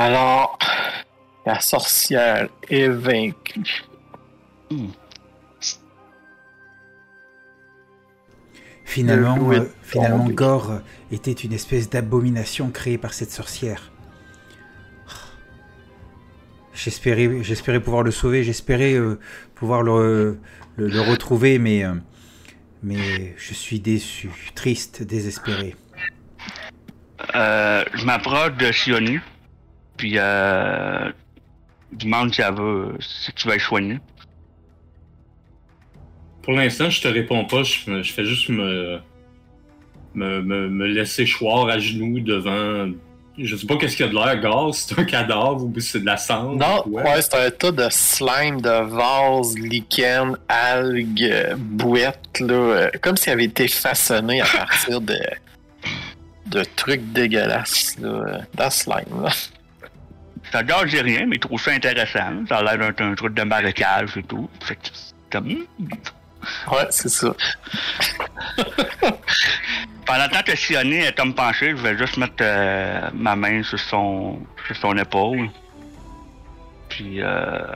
Alors, la sorcière est vaincue. Finalement, loup est euh, finalement. Gore était une espèce d'abomination créée par cette sorcière. J'espérais, j'espérais pouvoir le sauver, j'espérais euh, pouvoir le, le, le retrouver, mais, euh, mais je suis déçu, triste, désespéré. Euh, je m'approche de Sioni, puis euh, demande si elle veut, si tu vas être soigné. Pour l'instant, je te réponds pas. Je, fais juste me, me, me, me laisser choir à genoux devant. Je sais pas qu'est-ce qu'il y a de l'air, gaz. C'est un cadavre ou c'est de la cendre? Non, ou quoi? ouais, c'est un tas de slime, de vases, lichen, algues, bouettes, là. euh, comme s'il avait été façonné à partir de, de trucs dégueulasses, là, euh, dans slime, là. Ça gage rien, mais je trouve ça intéressant. Ça a l'air d'un un truc de marécage et tout. Fait que comme. Ouais, c'est ça. Pendant que Sioni est comme penché, je vais juste mettre euh, ma main sur son, sur son épaule. Puis, euh,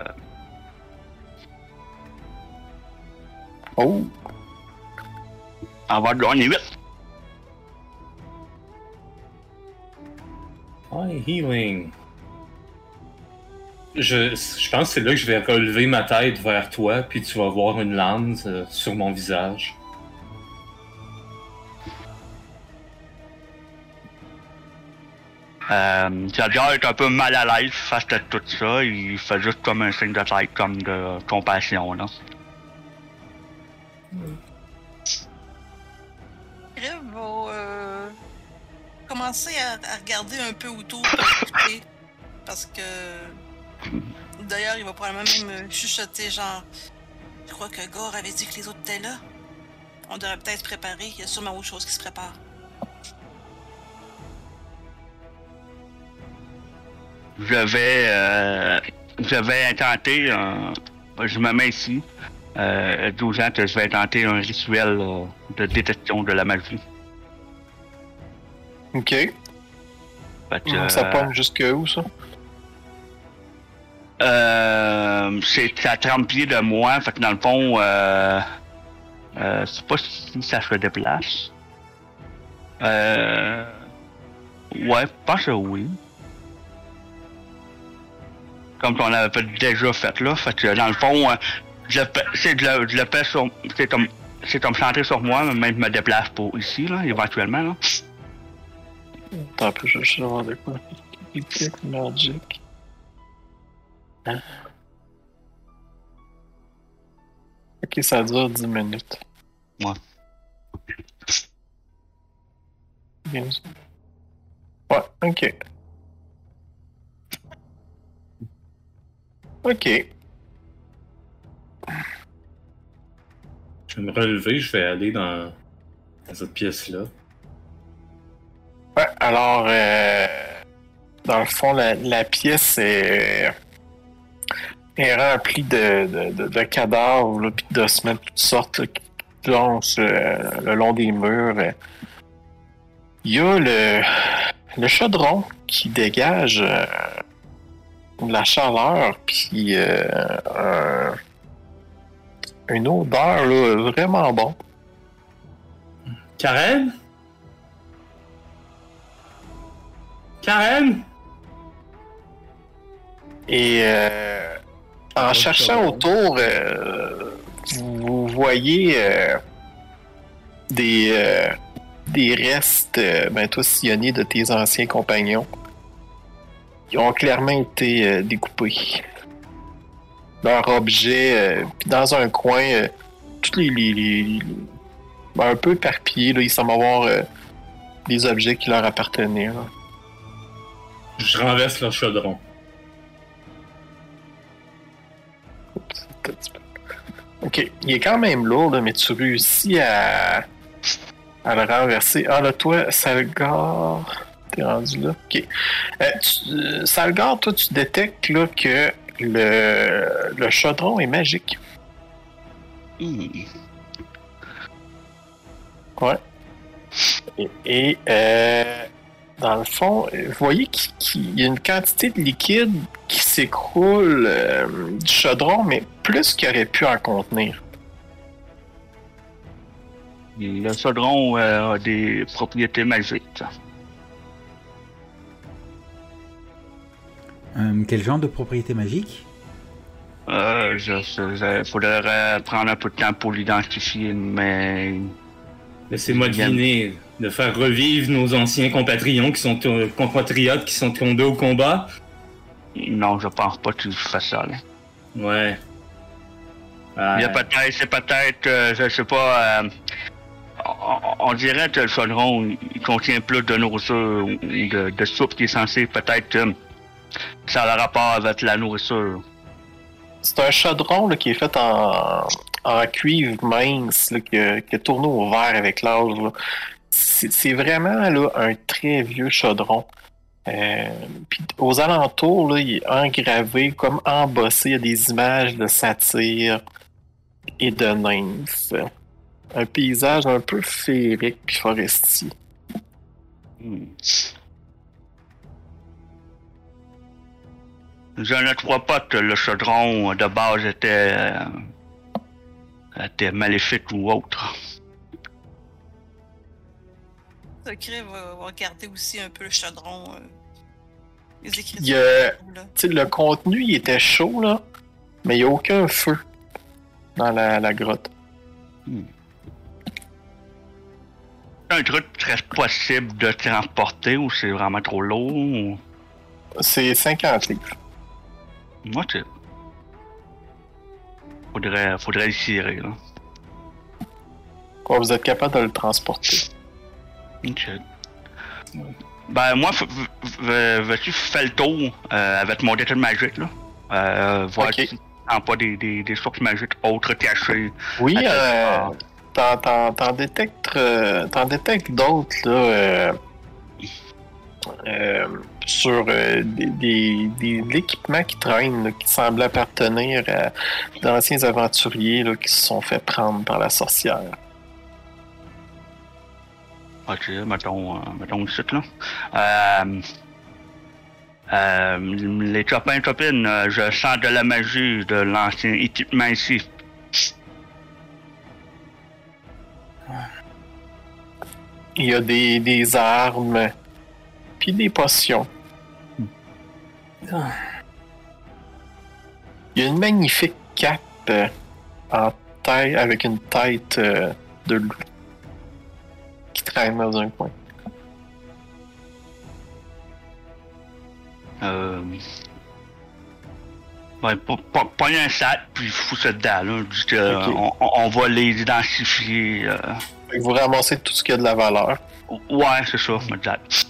Oh, on va gagner vite. Ouais, healing. Je, je pense que c'est là que je vais relever ma tête vers toi, puis tu vas voir une lame euh, sur mon visage. Euh, Jadjar est un peu mal à l'aise face à tout ça. Il fait juste comme un signe de tête, comme de compassion, là. Va euh, commencer à, à regarder un peu autour. Parce que. D'ailleurs, il va probablement même chuchoter genre. Je crois que Gore avait dit que les autres étaient là. On devrait peut-être préparer. Il y a sûrement autre chose qui se prépare. Je vais, euh, je vais intenter, un- je me mets ici, euh, 12 ans que je vais tenter un rituel euh, de détection de la magie. ok. Fait que, Ça euh, pomme jusque où, ça? Euh, c'est à 30 pieds de moi, fait que dans le fond, euh, euh, sais pas si ça se déplace. Euh, ouais, je pense que oui. Comme on avait déjà fait là, fait que dans le fond, euh, je le fais- c'est sur, c'est comme, c'est comme centré sur moi, mais même je me déplace pour ici là, éventuellement là. Attends je vais juste voir de quoi. Magic. Hein? Ok, ça dure 10 minutes. Ouais. Bien sûr. Ouais, ok. Ok. Je vais me relever, je vais aller dans, dans cette pièce-là. Ouais, alors, euh, dans le fond, la, la pièce est, est remplie de, de, de, de cadavres, là, puis d'ossements de toutes sortes là, qui plongent euh, le long des murs. Il y a le, le chaudron qui dégage euh, de la chaleur, puis euh, un- une odeur là, vraiment bon. Karen? Karen? Et euh, en cherchant autour, euh, vous voyez euh, des, euh, des restes, ben toi, sillonnés de tes anciens compagnons. Ils ont clairement été euh, découpés. Leur objet, euh, puis dans un coin, euh, tous les, les- les- ben, un peu éparpillés, là, il semble avoir euh, des objets qui leur appartenaient. là. Je renverse le chaudron. Ok, il est quand même lourd, là, mais tu réussis à, à le renverser. Ah là, toi, Salgar, t'es rendu là. Ok. Euh, tu- euh, Salgar, toi, tu détectes là, que le, le chaudron est magique. Hmm. Ouais. Et, et, euh, dans le fond, vous voyez qu'il y a une quantité de liquide qui s'écroule euh, du chaudron, mais plus qu'il aurait pu en contenir. Le chaudron euh, a des propriétés magiques. Euh, quel genre de propriété magique Euh, je, je- je- faudrait prendre un peu de temps pour l'identifier, mais Laissez-moi deviner, de faire revivre nos anciens compatriotes qui sont euh, compatriotes qui sont tombés au combat. non, je pense pas que tu fasses ça. Là. Ouais. Il y a peut-être, c'est peut-être, euh, je sais pas, euh, on, on dirait que le chaudron, il contient plus de nourriture ou de, de soupe qui est censé peut-être euh, ça a le rapport avec la nourriture. C'est un chaudron là, qui est fait en, en cuivre mince, là, qui, a, qui a tourné au vert avec l'âge. C'est vraiment là, un très vieux chaudron. Euh, puis aux alentours, là, il est engravé, comme embossé, il y a des images de satyres et de nymphes. Un paysage un peu féerique puis forestier. Hmm. Je ne crois pas que le chaudron de base était, euh, était maléfique ou autre. Secret va, va regarder aussi un peu le chaudron. euh, les écritures. Il y a- là. Tu sais, le contenu, il était chaud, là, mais il n'y a aucun feu dans la, la grotte. C'est un truc serait possible de transporter ou c'est vraiment trop lourd ou... C'est 50 livres. Moi, tu Faudrait, faudrait le tirer, là. Quoi, vous êtes capable de le transporter. Ok. Ben, moi, veux-tu faire le tour euh, avec mon détecteur magique, là? Euh, voir si pas des, des, des sources magiques autres cachées. Oui, euh, t'en, t'en- t'en détectes, euh, t'en détectes d'autres, là, euh, euh, sur euh, des, des, des- de l'équipement qui traîne, là, qui semble appartenir à d'anciens aventuriers là, qui se sont fait prendre par la sorcière. Ok, mettons, euh, mettons ici, là. Euh, euh, les copains et copines, euh, je sens de la magie de l'ancien équipement ici. Il y a des, des armes, puis des potions. Il y a une magnifique cape en taille avec une tête de loup qui traîne dans un coin. Euh... Ouais, pogner un sac, puis fous ça dedans, là. Ok. on, va les identifier. euh. Vous ramassez tout ce qui a de la valeur. Ouais, c'est ça, exact.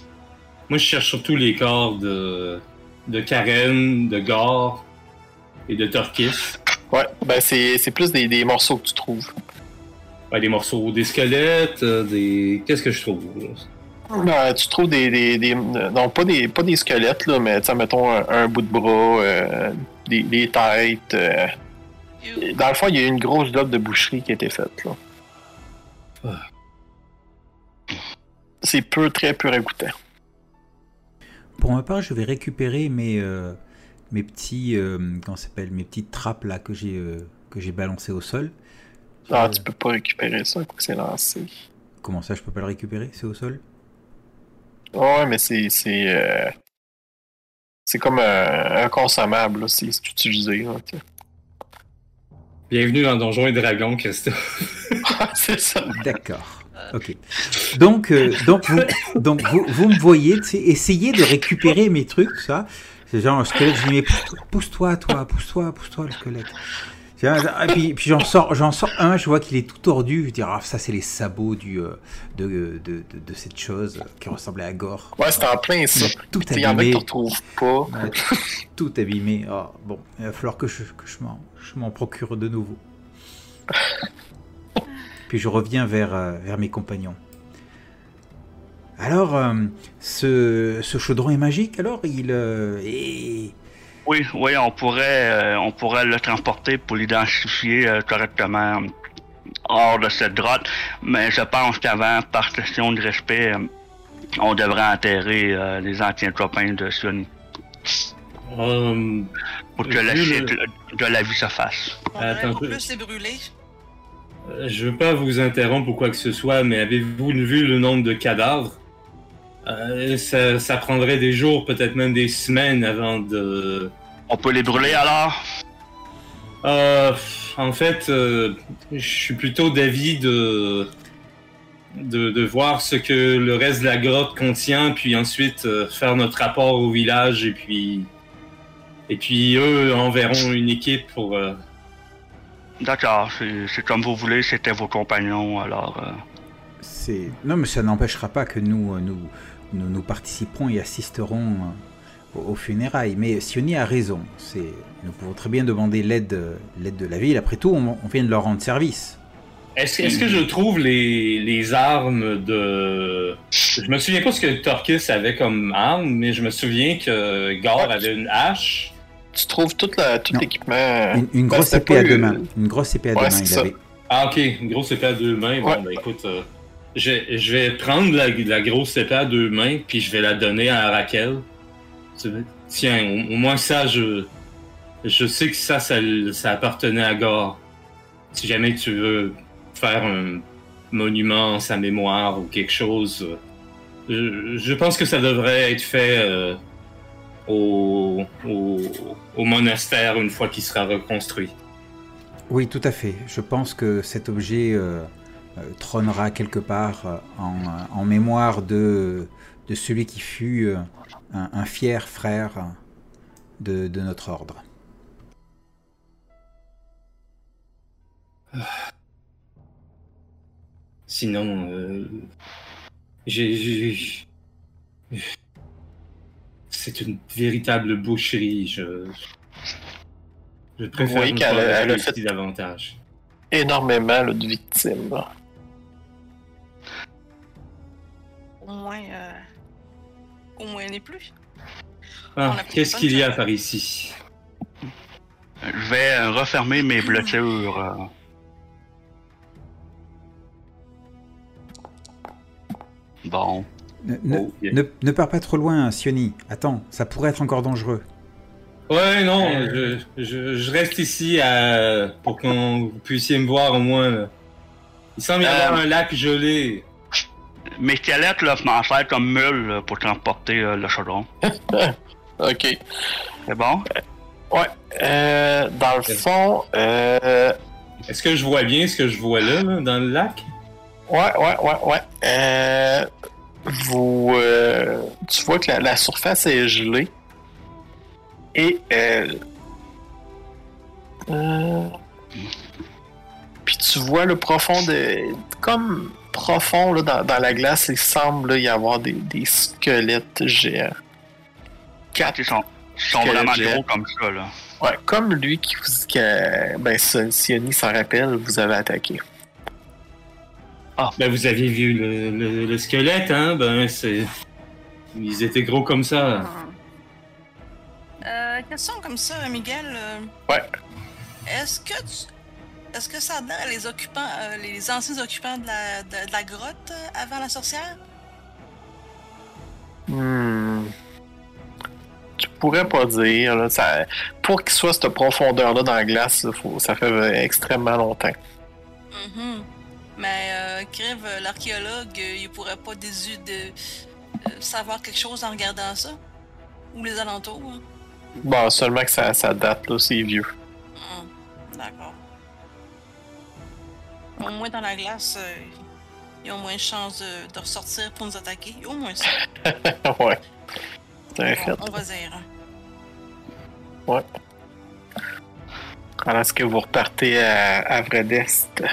Moi, je cherche surtout les corps de, de Karen, de Gore et de Torkis. Ouais, ben c'est c'est plus des, des morceaux que tu trouves. Ouais, des morceaux, des squelettes, euh, des. Qu'est-ce que je trouve là? Ben, tu trouves des, des, des- Non, pas des, pas des squelettes, là, mais tu sais, mettons un, un bout de bras, euh, des, des têtes. euh. Dans le fond, il y a une grosse job de boucherie qui a été faite. Là. Ah. C'est peu, très peu ragoûtant. Pour ma part, je vais récupérer mes, euh, mes petits, euh, comment ça s'appelle, mes petites trappes là que j'ai euh, que j'ai balancées au sol. Ah, Euh, tu peux pas récupérer ça, quoi, c'est lancé. Comment ça, je peux pas le récupérer C'est au sol? Ouais, mais c'est. C'est euh, c'est comme un, un consommable, là, c'est c'est utilisé. Là. Bienvenue dans Donjons et Dragons, Christophe. c'est ça. D'accord. Ok. Donc, euh, donc, vous, donc vous, vous me voyez, tu sais, essayer de récupérer mes trucs, tout ça. C'est genre un squelette, je dis, mais pousse-toi, pousse-toi, toi, pousse-toi, pousse-toi, le squelette. Et puis, puis j'en sors, j'en sors un, je vois qu'il est tout tordu. Je dis, ah, ça, c'est les sabots du, euh, de, de, de, de cette chose qui ressemblait à Gore. Ouais, c'est en plein ça. Tout Il y en a abîmé. retrouves pas. Ouais, tout abîmé. Ah, bon, il va falloir que je, que je m'en, je m'en procure de nouveau. Puis je reviens vers, euh, vers mes compagnons. Alors, euh, ce, ce chaudron est magique, alors? Il euh, est... Oui, oui, on pourrait, euh, on pourrait le transporter pour l'identifier euh, correctement hors de cette grotte, mais je pense qu'avant, par question de respect, euh, on devrait enterrer euh, les anciens copains de Sony Euh, pour que la le- shit de la vie se fasse. Attends plus les brûler. Euh, Je veux pas vous interrompre ou quoi que ce soit, mais avez-vous vu le nombre de cadavres? Euh, ça, ça prendrait des jours, peut-être même des semaines avant de. On peut les brûler alors? Euh, en fait, euh, je suis plutôt d'avis de, de de voir ce que le reste de la grotte contient, puis ensuite euh, faire notre rapport au village, et puis et puis eux enverront une équipe pour. euh, D'accord, c'est c'est comme vous voulez, c'était vos compagnons, alors... euh, C'est non, mais ça n'empêchera pas que nous, euh, nous, nous, nous participerons et assisterons euh, aux, aux funérailles. Mais Sioni a raison. Nous pouvons très bien demander l'aide, l'aide de la ville. Après tout, on, on vient de leur rendre service. Est-ce que je trouve les, les armes de. Je me souviens pas ce que Torkis avait comme arme, mais je me souviens que Gar Ouais. avait une hache. Tu trouves tout, la- tout Non. l'équipement. Une, une ben, grosse épée à deux mains. Une grosse épée à Ouais, deux mains. Il ça. avait. Ah, ok, une grosse épée à deux mains. Bon, Ouais. ben écoute, euh, je, vais prendre la, grosse épée à deux mains, puis je vais la donner à Raquel. Tiens, au, moins ça, je. Je sais que ça, ça, appartenait à Gar. Si jamais tu veux faire un monument en sa mémoire ou quelque chose, je, je pense que ça devrait être fait euh, au, au, monastère une fois qu'il sera reconstruit. Oui, tout à fait. Je pense que cet objet euh, trônera quelque part euh, en, euh, en mémoire de, de celui qui fut euh, un, un fier frère de, de notre ordre. Sinon, euh, j'ai, j'ai- c'est une véritable boucherie. Je, je préfère ne qu'elle a- fait- davantage. Énormément de victimes. Au moins. euh, Au moins, n'est plus. Ah, qu'est-ce qu'il y a par ici? Je vais euh, refermer mes blessures. euh. Bon. Ne, ne- Oh, yeah. ne- ne pars pas trop loin, Sioni. Attends, ça pourrait être encore dangereux. Ouais, non, je, je, je reste ici à, pour qu'on vous puissiez me voir au moins. là. Il semble y avoir Euh, un lac gelé. Mes squelettes là, m'en servent comme mule là, pour transporter euh, le chaudron. Ok. C'est bon? Euh, dans le fond, euh, Est-ce que je vois bien ce que je vois là, là, dans le lac? Ouais, ouais, ouais, ouais. Euh, vous, euh, tu vois que la, la surface est gelée. Et, euh, euh, puis tu vois le profond de, comme profond là, dans, dans la glace, il semble là, y avoir des, des squelettes géants. Quatre Ils sont, ils sont vraiment géants. gros comme ça. Là. Ouais, comme lui qui vous que, ben Sioni s'en rappelle, vous avez attaqué. Ben, vous aviez vu le, le- le squelette, hein? Ben, c'est. Ils étaient gros comme ça. Euh, question comme ça, Miguel. euh, Ouais. Est-ce que tu... Est-ce que ça a les occupants, euh, les anciens occupants de la, de, de la grotte euh, avant la sorcière? Hmm. Tu pourrais pas dire. Là, ça, pour qu'il soit cette profondeur-là dans la glace, faut- ça fait extrêmement longtemps. Mhm. Mais euh, Kriv, euh, l'archéologue, il pourrait pas désu de savoir quelque chose en regardant ça? Ou les alentours? hein? Bon, seulement que ça, ça date, là, c'est vieux. Hmm, D'accord. Au moins dans la glace, euh, ils ont moins de chances de, de ressortir pour nous attaquer. Au moins ça. ouais. On, on va dire. Alors, est-ce que vous repartez à, à Vredest?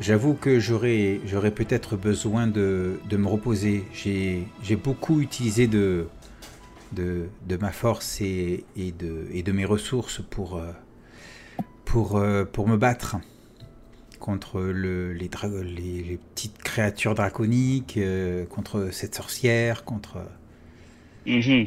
J'avoue que j'aurais, j'aurais peut-être besoin de, de me reposer. J'ai, j'ai beaucoup utilisé de, de, de ma force et, et, de, et de mes ressources pour, euh, pour, euh, pour me battre contre le, les, dra- les, les petites créatures draconiques, euh, contre cette sorcière, contre... Mhm.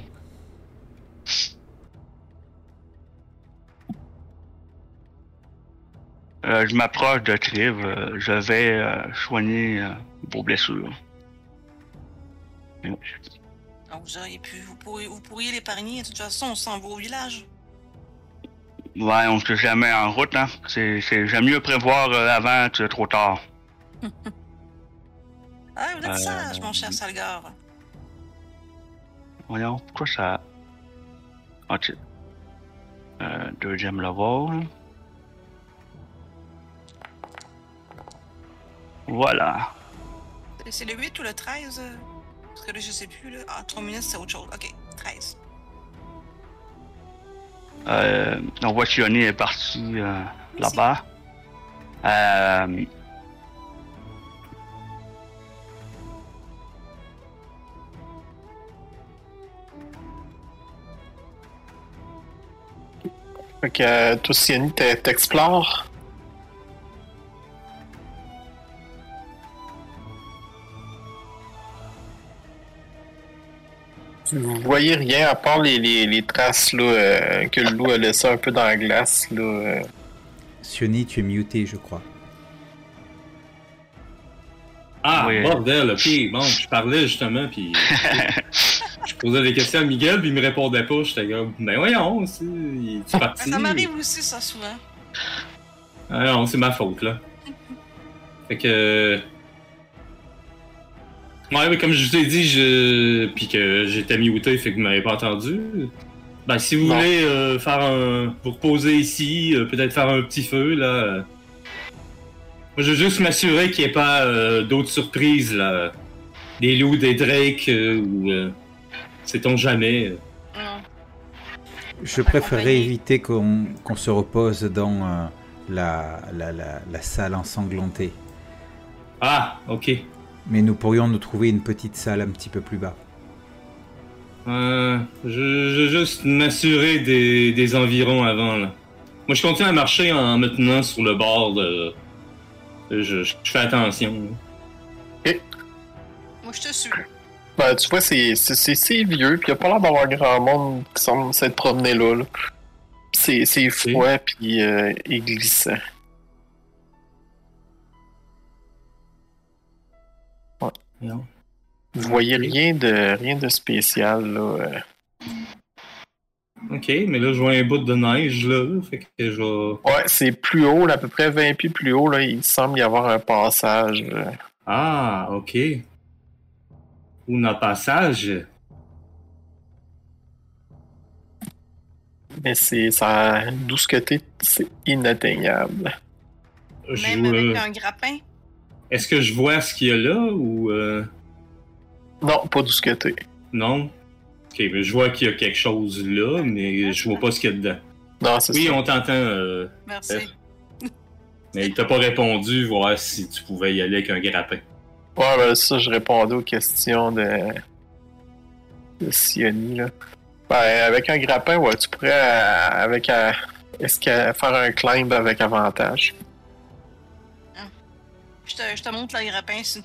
Euh, je m'approche de Triv. euh, je vais euh, soigner euh, vos blessures. Donc, vous auriez pu, vous pourriez, vous pourriez l'épargner. De toute façon, on s'en va au village. Ouais, on se jamais en route, hein. C'est, c'est, j'aime mieux prévoir euh, avant que trop tard. Ah, vous êtes Euh, sage, mon cher Salgar. Voyons, pourquoi ça. Ok. Euh, deuxième level. Voilà. C'est- le 8 ou le 13? euh? Parce que là, je sais plus. Là. Ah, 3 minutes, c'est autre chose. Ok, 13. Euh, on voit Sioni est parti euh, là-bas. Euh, Fait que euh, toi, Siani, t'e- t'explores? Vous voyez rien à part les, les, les traces là, euh, que le loup a laissées un peu dans la glace. Là, euh. Sioni, tu es muté, je crois. Ah, Oui. bordel, ok. Bon, je parlais justement, puis je posais des questions à Miguel, puis il me répondait pas. J'étais comme, ben voyons, c'est est Ah, parti? ça m'arrive aussi, ça, souvent. Ah non, c'est ma faute, là. Fait que. Ouais, mais comme je vous ai dit, je. Puis que j'étais muté, fait que vous m'avez pas entendu. Ben, si vous Non. voulez euh, faire un. Vous reposer ici, euh, peut-être faire un petit feu, là. euh. Moi, je veux juste m'assurer qu'il n'y ait pas euh, d'autres surprises, là. Des loups, des drakes, euh, ou. euh, Sait-on jamais. euh. Non. Je préférerais éviter qu'on qu'on se repose dans euh, la, la, la, la salle ensanglantée. Ah, ok. Mais nous pourrions nous trouver une petite salle un petit peu plus bas. Euh, je, je juste m'assurer des, des environs avant, là. Moi, je continue à marcher en me tenant sur le bord de... Je, je- je fais attention. là. Moi, je te suis. Ben, tu vois, c'est c'est- c'est- c'est vieux, puis il a pas l'air d'avoir grand monde qui semble s'être promené là. là. C'est c'est froid, puis euh, et glissant. Non. Vous voyez rien de rien de spécial là. euh. Ok, mais là, je vois un bout de neige, là. Fait que je. Ouais, c'est plus haut, là, à peu près 20 pieds plus haut, là, il semble y avoir un passage. euh. Ah, ok. Ou un passage. Mais c'est ça d'où ce côté, c'est inatteignable. Je, Même avec un grappin. Est-ce que je vois ce qu'il y a là, ou... euh, Non, pas d'où ce côté. Non? Ok, mais je vois qu'il y a quelque chose là, mais je vois pas ce qu'il y a dedans. Non, c'est Oui, ça. on t'entend... euh, Merci. Mais il t'a pas répondu, voir si tu pouvais y aller avec un grappin. Ouais, ben ça, je répondais aux questions de, de Sioni, là. Ben, avec un grappin, ouais, tu pourrais, euh, avec un... Est-ce que faire un climb avec avantage? Je te, je te montre le grappin. Si,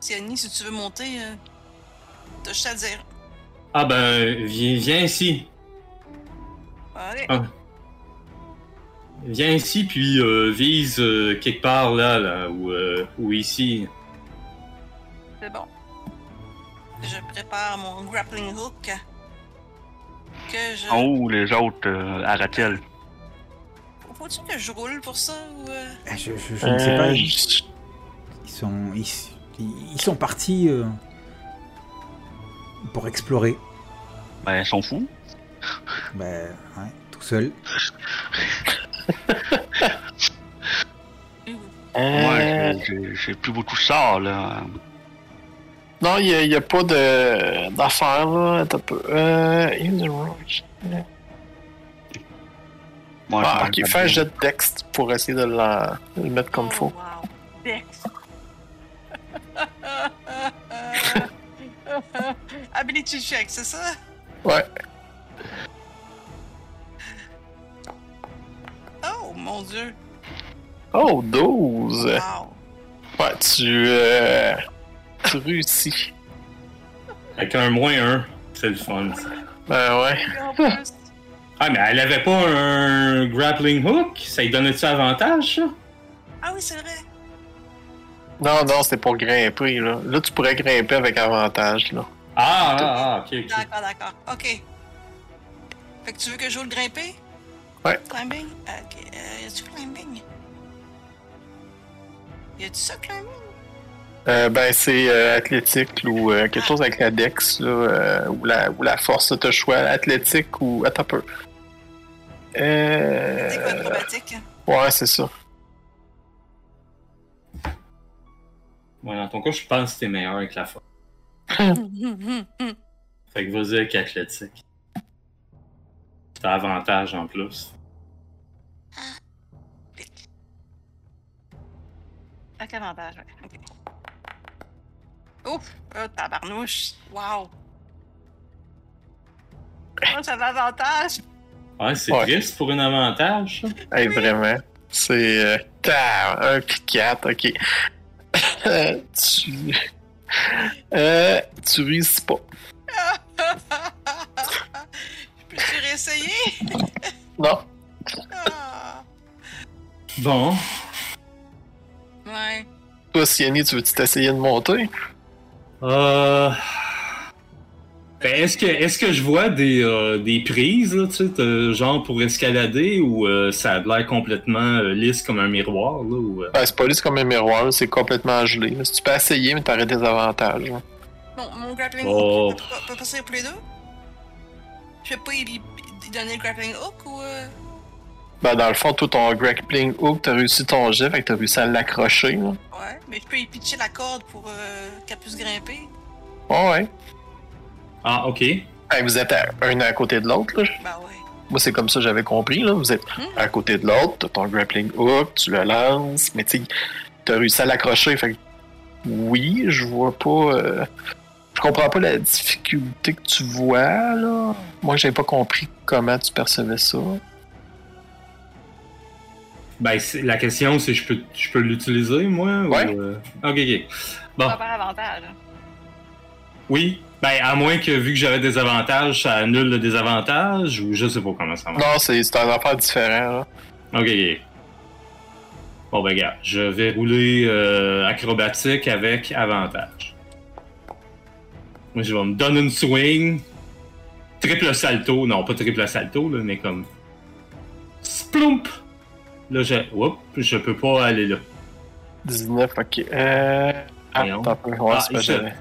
si Annie, si tu veux monter, euh, t'as juste à dire. Ah ben, viens, viens ici. Allez. Ah. Viens ici, puis euh, vise euh, quelque part là, là, ou, euh, ou ici. C'est bon. Je prépare mon grappling hook. Que je. en haut, les autres euh, à Ratel. Faut-tu que je roule pour ça ou. euh, Je, je- je ne sais pas, sont, ils, ils sont partis euh, pour explorer. Ben, ils sont fous. Ben, ouais, tout seul. Euh, Moi, j'ai- plus beaucoup de sorts, là. Non, il n'y a, pas de d'affaires, là. Attends un peu. Euh. Moi, Ah, ok, fais un jet de dex pour essayer de, la- le mettre comme oh, faut. Wow. Ability check, c'est ça? Ouais. Oh mon dieu. Oh, 12! Wow. Ouais, tu, euh, tu réussis. Avec un moins un, c'est le fun. ça. Ben ouais. Ah, mais elle avait pas un grappling hook? Ça lui donnait-tu avantage, ça? Ah oui, c'est vrai. Non, non, c'est pour grimper, là. Là, tu pourrais grimper avec avantage, là. Ah, ah, ah, ok, ok. D'accord, d'accord. Ok. Fait que tu veux que je joue le grimper? Ouais. Climbing? Ok. Euh, y a-tu climbing? Y a-tu ça, climbing? Euh, ben, c'est euh, athlétique ou euh, quelque chose avec la dex, là, euh, ou, la, ou la force, t'as choix. Athlétique ou. Attends un peu. Euh... C'est quoi, acrobatique? Ouais, c'est ça. Ouais, dans ton cas, je pense que t'es meilleur avec la force. Fait que vas-y avec athlétique. T'as avantage en plus. Avec avantage, ouais. Ok. Ouf! Oh, tabarnouche! Wow! Oh, ça avantage! Ouais, c'est Ouais. triste pour un avantage, ça. Hey, vraiment. C'est. Euh, tab, un puis quatre, ok. Euh, tu. Euh, tu réussis pas. Peux-tu réessayer? Non. Ah. Bon. Ouais. Toi, Siani, tu veux-tu t'essayer de monter? Euh... Ben, est-ce que est-ce que je vois des, euh, des prises, là, tu sais, de- genre pour escalader ou euh, ça a l'air complètement euh, lisse comme un miroir, là, ou... euh? Ben, c'est pas lisse comme un miroir, c'est complètement gelé. Si tu peux essayer, mais t'aurais des avantages. là. Bon, mon grappling Oh. hook peut, peut- peut passer pour les deux? Je vais pas y, y donner le grappling hook ou. Euh... Ben, dans le fond, tout ton grappling hook, t'as réussi ton jet, fait que t'as réussi à l'accrocher. là. Ouais, mais je peux y pitcher la corde pour euh, qu'elle puisse grimper. Ouais, ouais. Ah, ok. Ben, vous êtes à- un à côté de l'autre, là. Bah ouais. Moi, c'est comme ça que j'avais compris, là. Vous êtes Hmm. à côté de l'autre, t'as ton grappling hook, tu le lances, mais tu sais, t'as réussi à l'accrocher, fait que oui, je vois pas. euh, Je comprends pas la difficulté que tu vois, là. Moi, j'ai pas compris comment tu percevais ça. Ben, la question, c'est je peux, je peux l'utiliser, moi? ou, Ouais. euh? Ok, ok. Bon, Pas par avantage. oui. Ben, à moins que, vu que j'avais des avantages, ça annule le désavantage, ou je sais pas comment ça marche. Non, c'est un affaire différent, là. Ok. Bon, ben, regarde, je vais rouler euh, acrobatique avec avantage. Moi, je vais me donner une swing. Triple salto. Non, pas triple salto, là, mais comme. Splump! Là, je. Oups, je peux pas aller là. 19, ok. Euh. Ah, attends Ah, j'avais.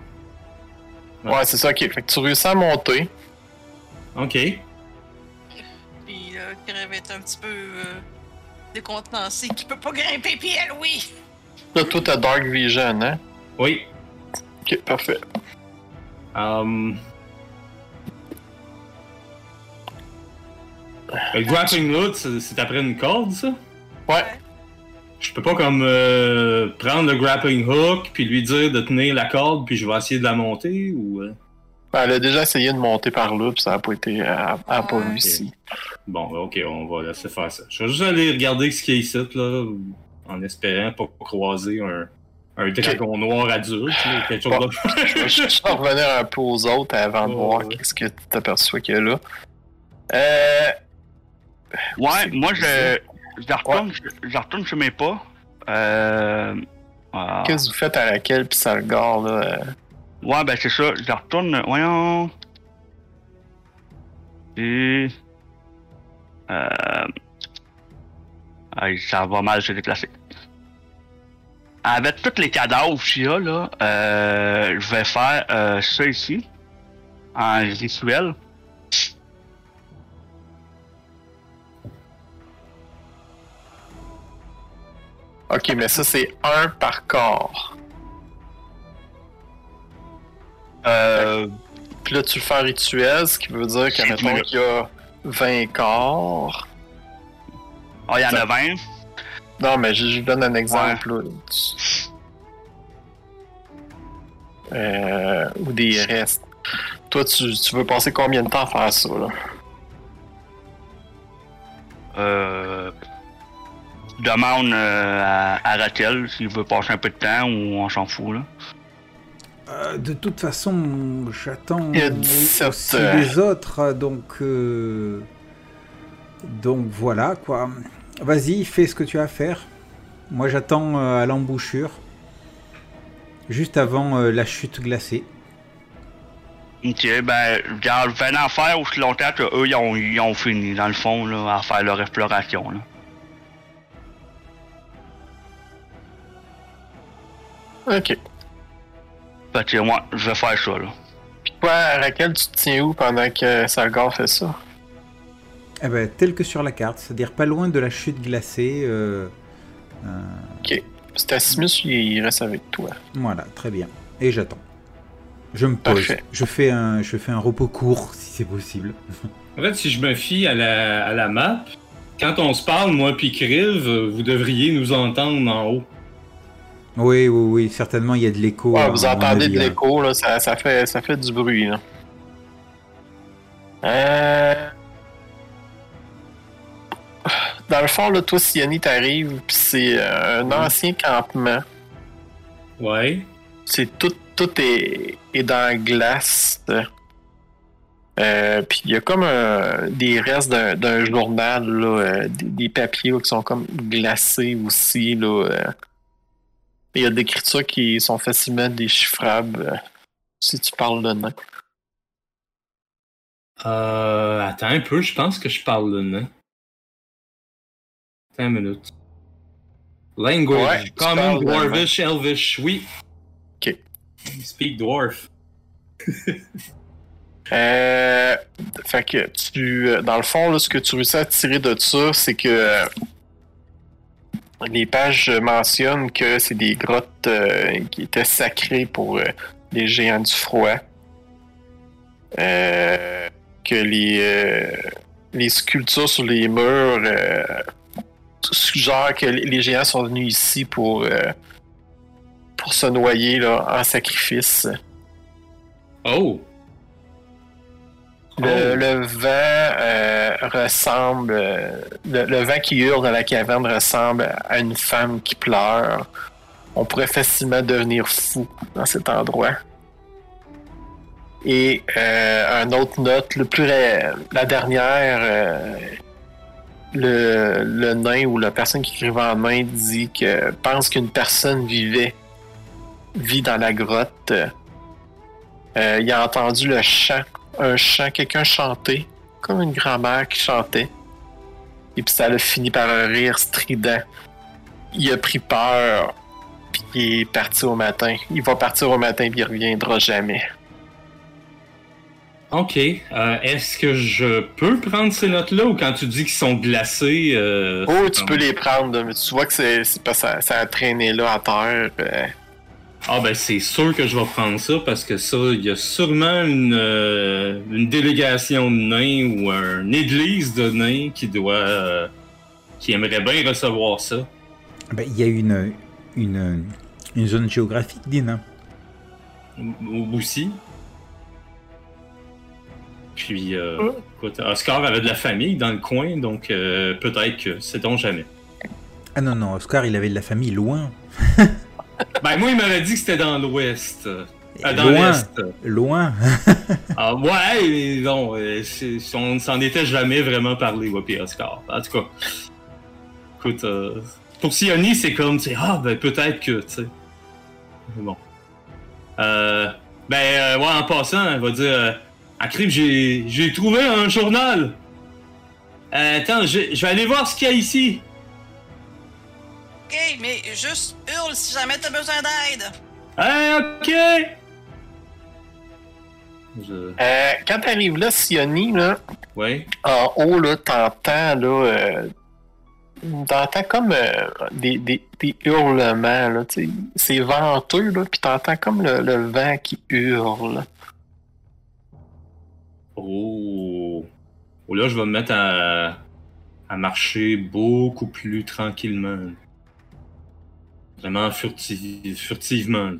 Ouais. C'est ça, ok. Fait que tu réussis à monter. Ok. Puis va être un petit peu euh, décontenancé, qui peut pas grimper, puis elle, oui! Là, toi, t'as Dark Vision, hein? Oui. Ok, parfait. Um... Le grappling hook, c'est c'est après une corde, ça? Ouais. Je peux pas comme euh, prendre le grappling hook puis lui dire de tenir la corde puis je vais essayer de la monter ou euh? Ben, elle a déjà essayé de monter par là, puis ça a pas été. Elle a elle a pas Ouais. réussi. bon ok on va laisser faire ça. Je vais juste aller regarder ce qu'il y a ici là en espérant pas croiser un, un dragon noir adulte là, quelque chose Bon. de... Je vais juste revenir un peu aux autres avant de Ouais, voir ouais. qu'est-ce que tu t'aperçois qu'il y a là. Euh. Ouais, moi, je, je, retourne, je, je retourne chez mes pas. Euh, ah. Qu'est-ce que vous faites à laquelle, puis ça le gare, là? euh, Ouais, ben c'est ça. Je retourne. Voyons. Et. Euh. ah, ça va mal se déplacer. Avec tous les cadavres qu'il y a, là, euh, je vais faire euh, ça ici. En rituel. Ok, mais ça, c'est un par corps. Euh, Puis là, tu le fais rituel, ce qui veut dire que, mettons qu'il y a 20 corps. ah, il y en a 20. Non, mais je, je donne un exemple, là. Euh, ou des restes. Toi, tu, tu veux passer combien de temps à faire ça, là? Euh, demande euh, à, à Raquel s'il veut passer un peu de temps ou on s'en fout, là. Euh, de toute façon, j'attends Il y a 17, aussi euh. les autres, donc euh, donc voilà quoi. Vas-y, fais ce que tu as à faire. Moi, j'attends euh, à l'embouchure, juste avant euh, la chute glacée. Ok, ben, venez en faire aussi longtemps que eux, ils ont, ils ont fini, dans le fond, là, à faire leur exploration, là. Ok. Fait que moi, je vais faire ça, là. Puis toi, Raquel, tu te tiens où pendant que Salgar fait ça? Eh ben, tel que sur la carte, c'est-à-dire pas loin de la chute glacée. euh, euh, Ok. Stacimus, il reste avec toi. voilà, très bien. Et j'attends. Je me pose. Parfait. Je fais un, je fais un repos court, si c'est possible. En fait, si je me fie à la, à la map, quand on se parle, moi puis Kriv, vous devriez nous entendre en haut. Oui, oui, oui, certainement, il y a de l'écho. Ouais, vous mon entendez avis, de l'écho, là, ça, ça, fait, ça fait du bruit. Là. Euh... Dans le fond, là, toi, Siani, t'arrives, puis c'est euh, un ancien campement. Ouais. C'est tout, tout est, est dans la glace. Euh, puis il y a comme un- des restes d'un d'un journal, là, euh, des, des papiers là, qui sont comme glacés aussi. Là, euh. Il y a des écritures qui sont facilement déchiffrables euh, si tu parles de nom. Euh, attends un peu, je pense que je parle le nain. Attends une minute. Language. Ouais, Common, de- Dwarvish, Elvish, oui. Ok. Speak Dwarf. Euh, fait que tu, euh, dans le fond, là, ce que tu réussis à tirer de ça, c'est que euh, les pages mentionnent que c'est des grottes euh, qui étaient sacrées pour euh, les géants du froid. Euh, que les, les sculptures sur les murs suggèrent que les géants sont venus ici pour, pour se noyer là, en sacrifice. Oh! Le, Oh. le vent euh, ressemble. euh, le, le vent qui hurle dans la caverne ressemble à une femme qui pleure. On pourrait facilement devenir fou dans cet endroit. Et euh, un autre note, le plus ré- la dernière, euh, le, le nain ou la personne qui écrivait en main dit que pense qu'une personne vivait, vit dans la grotte. Euh, il a entendu le chant un chant, quelqu'un chanter, comme une grand-mère qui chantait. Et puis ça a fini par un rire strident. Il a pris peur, puis il est parti au matin. Il va partir au matin, puis il reviendra jamais. Ok. Euh, Est-ce que je peux prendre ces notes-là ou quand tu dis qu'ils sont glacés? euh, Oh, tu comme- peux les prendre, mais tu vois que c'est ça, ça a traîné là à terre. euh. Ah ben c'est sûr que je vais prendre ça parce que ça, il y a sûrement une, euh, une délégation de nains ou une église de nains qui doit euh, qui aimerait bien recevoir ça. Ben, Il y a une, une, une zone géographique des nains. Ou- Aussi. Puis euh, Mm. écoute, Oscar avait de la famille dans le coin, donc euh, peut-être que sait-on jamais. Ah non, non, Oscar, il avait de la famille loin. Ben moi il m'avait dit que c'était dans l'ouest. euh, dans loin, l'est. loin. Ah ouais, mais non, euh, on ne s'en était jamais vraiment parlé, moi, puis Oscar. En tout cas, écoute, euh, pour Sioni, c'est comme, tu ah, ben peut-être que, tu sais. Mais Bon. Euh, ben, euh, ouais, en passant, elle va dire, à Crib, j'ai trouvé un journal. Attends, je vais aller voir ce qu'il y a ici. Ok, mais juste hurle si jamais t'as besoin d'aide. Ah, ok. Je... Euh, quand t'arrives là, Sioni, là, Ouais. en haut, là, t'entends, là, euh, t'entends comme euh, des, des, des hurlements, là, tu sais. C'est venteux, là, puis t'entends comme le, le vent qui hurle. Oh. Oh là, je vais me mettre à, à marcher beaucoup plus tranquillement. Vraiment furti- furtivement.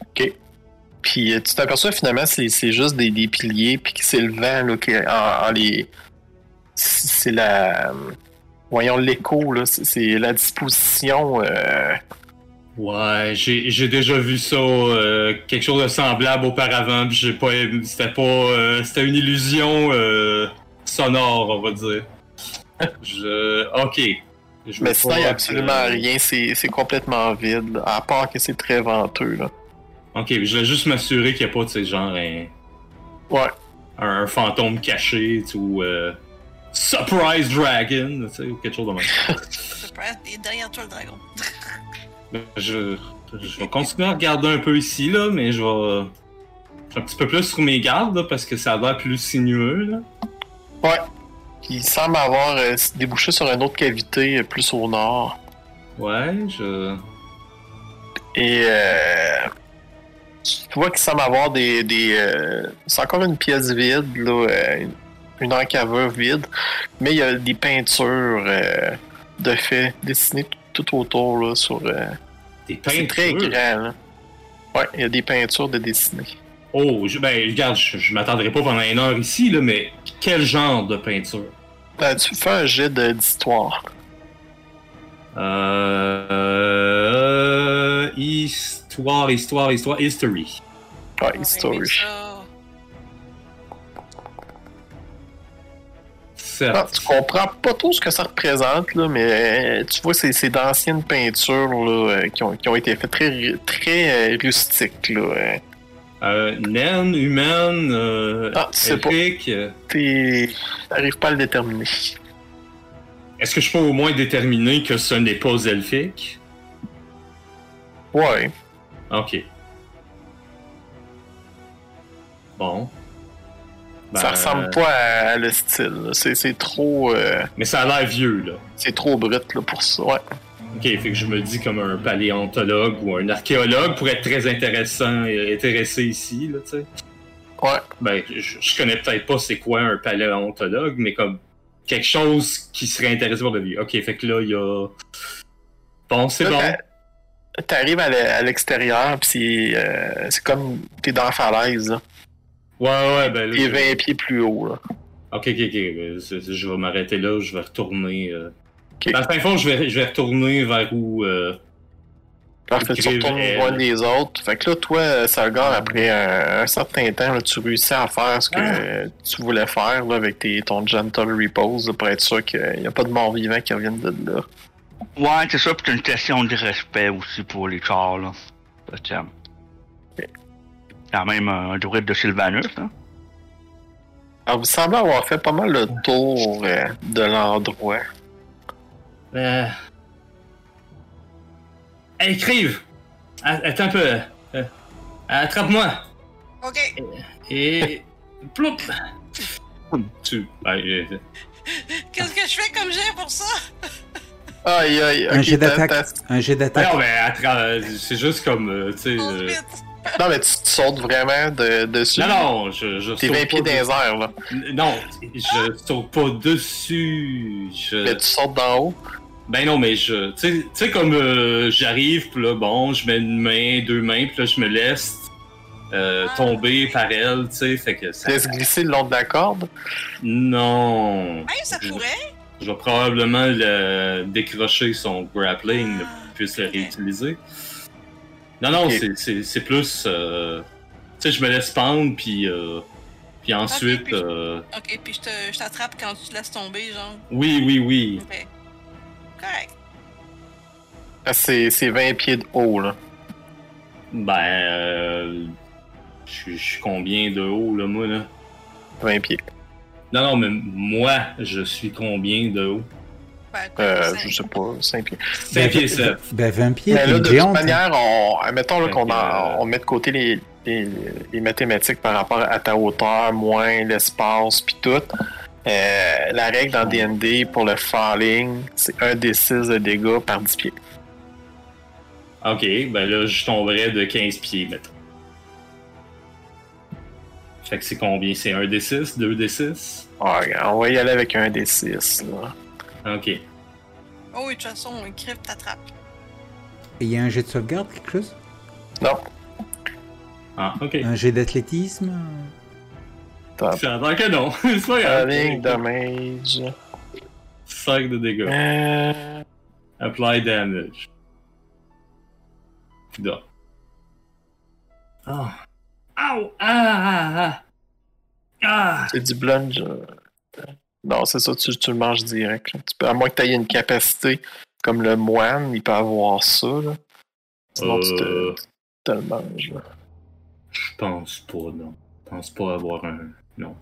OK. Puis euh, tu t'aperçois finalement c'est c'est juste des, des piliers puis que c'est le vent là qui en, en les c'est c'est la voyons l'écho là c'est- c'est la disposition euh, Ouais, j'ai j'ai déjà vu ça, euh, quelque chose de semblable auparavant, puis j'ai pas, c'était pas, euh, c'était une illusion sonore, on va dire. Je. Ok. Je Mais sinon, il n'y a absolument que- rien, c'est c'est complètement vide, à part que c'est très venteux. Là. Ok, je vais juste m'assurer qu'il n'y a pas, tu sais, genre un, Ouais. un, un fantôme caché, tu sais, ou. euh, Surprise Dragon, tu sais, ou quelque chose de même. Surprise, il est derrière toi le dragon. Ben, je, je vais continuer à regarder un peu ici, là, mais je vais. je un petit peu plus sur mes gardes, là, parce que ça a l'air plus sinueux, là. Ouais. Il semble avoir euh, débouché sur une autre cavité euh, plus au nord. Ouais, je. Et euh, tu vois qu'il semble avoir des. des euh, c'est encore une pièce vide, là, une encaveur vide, mais il y a des peintures de fait dessinées tout, autour là, sur. Des c'est très peintures? grand. Là. Ouais, il y a des peintures de dessinées. Oh, je, ben, regarde, je, je m'attendrai pas pendant une heure ici, là, mais quel genre de peinture? Ben, tu fais un jet d'histoire. Euh. Histoire, histoire, histoire, history. Ouais, On va history. Ah, tu comprends pas trop ce que ça représente, là, mais euh, tu vois, c'est c'est d'anciennes peintures là, euh, qui, ont, qui ont été faites très, très euh, rustiques. Là. Euh. Euh, naine, humaine, euh, Ah, tu sais pas. elfique, euh, T'arrives pas à le déterminer. Est-ce que je peux au moins déterminer que ce n'est pas elfique? Ouais. Ok. Bon. ça Ben, ressemble pas à, le style. c'est trop, euh, Mais ça a l'air vieux, là. c'est trop brut là, pour ça. Ouais. Ok, fait que je me dis comme un paléontologue ou un archéologue pourrait être très intéressant et intéressé ici, là, tu sais. Ouais. Ben, je, je connais peut-être pas c'est quoi un paléontologue, mais comme quelque chose qui serait intéressé pour le vie. Ok, fait que là, il y a. Bon, c'est bon. t'a- T'arrives à l'e- à l'extérieur, pis c'est euh, c'est comme t'es dans la falaise. là. Ouais, ouais, ben là. T'es je- 20 pieds plus haut. Là. Ok, ok, ok. ben, Je vais m'arrêter là, je vais retourner. Euh... Ok. Dans le fin fond, je vais, je vais retourner vers où. Euh... Parfait, tu retournes loin des autres. Fait que là, toi, Sargar, après un, un certain temps, là, tu réussis à faire ce que Ah. euh, tu voulais faire là, avec tes, ton Gentle Repose là, pour être sûr qu'il n'y a pas de morts vivants qui reviennent de là. Ouais, c'est ça, pis c'est une question de respect aussi pour les chars, là. Euh, Quand même un druide de Sylvanus, hein. Alors, vous semblez avoir fait pas mal le tour euh, de l'endroit. Euh... Hey, Crive! A- Attends un peu. euh, Attrape-moi! Ok. Et. Ploup! Tu. euh, Qu'est-ce que je fais comme j'ai pour ça? Aïe, aïe, Un jet d'attaque. Un jet d'attaque. non, mais c'est juste comme. euh, tu sais. Euh. Non, mais tu te sautes vraiment de, dessus. Non, non, je. je T'es saute 20 pas pieds dans les airs, là. Non, je saute pas dessus. Je... Mais tu sautes d'en haut. Ben non, mais je. Tu sais- comme euh, j'arrive, puis là, bon, je mets une main, deux mains, puis là, je me laisse euh, Ah. tomber par elle, tu sais, fait que ça. Laisse glisser le long de la corde? Non. Ben, ça Je- pourrait. Je vais probablement le décrocher son grappling, qu'il puisse le réutiliser. Non, non, c'est- c'est c'est plus. euh, tu sais, je me laisse pendre, puis. euh, puis ensuite. puis- euh, Ok, puis je te- je t'attrape quand tu te laisses tomber, genre. oui, oui, oui. Correct. Ah, C'est c'est 20 pieds de haut, là. Ben. euh, je suis- combien de haut, là, moi, là? 20 pieds. Non, non, mais moi, je suis combien de haut? Ben, Euh, je sais pas, 5 pieds. 5 pieds 7. Ben 20 pieds, Mais là, de toute géante. hein. manière, on, admettons qu'on euh, on met de côté les, les, les mathématiques par rapport à ta hauteur, moins l'espace, puis tout. Euh, la règle dans D&D pour le falling, c'est 1 des 6 de dégâts par 10 pieds. Ok, ben là, je tomberais de 15 pieds, mettons. Fait que c'est combien? C'est 1 des 6? 2 des 6? Ouais, on va y aller avec un des 6. Là. Ok. Oh oui, de toute façon, un crypte t'attrape. Et il y a un jet de sauvegarde, quelque chose? Non, Ah, ok. Un jet d'athlétisme? Ça a que non. c'est pas grave. Falling damage. 5 de dégâts. Euh, Apply damage. Putain. Ah. Ow! Ah! Ah! Ah! C'est du bludge. euh, Non, c'est ça, tu, tu le manges direct. Tu peux, à moins que tu aies une capacité comme le moine, il peut avoir ça. Là. Sinon, tu, te, Euh, tu te le manges. Je pense pas, non. Je pense pas avoir un. Non.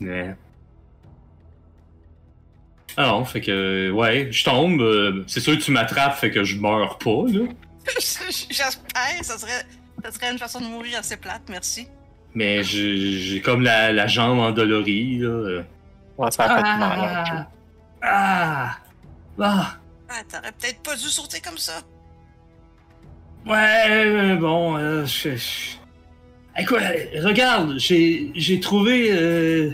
Ouais. Ah non, fait que. Ouais, je tombe. euh, c'est sûr que tu m'attrapes, fait que je meurs pas, là. J'espère, ça serait, ça serait une façon de mourir assez plate, merci. Mais j'ai j'ai comme la, la jambe endolorie, là. euh. Ouais, ça a fait mal. un peu. Ah! Ah! Ah, t'aurais peut-être pas dû sauter comme ça. Ouais, bon, euh, je, je- Écoute, regarde, j'ai trouvé. euh,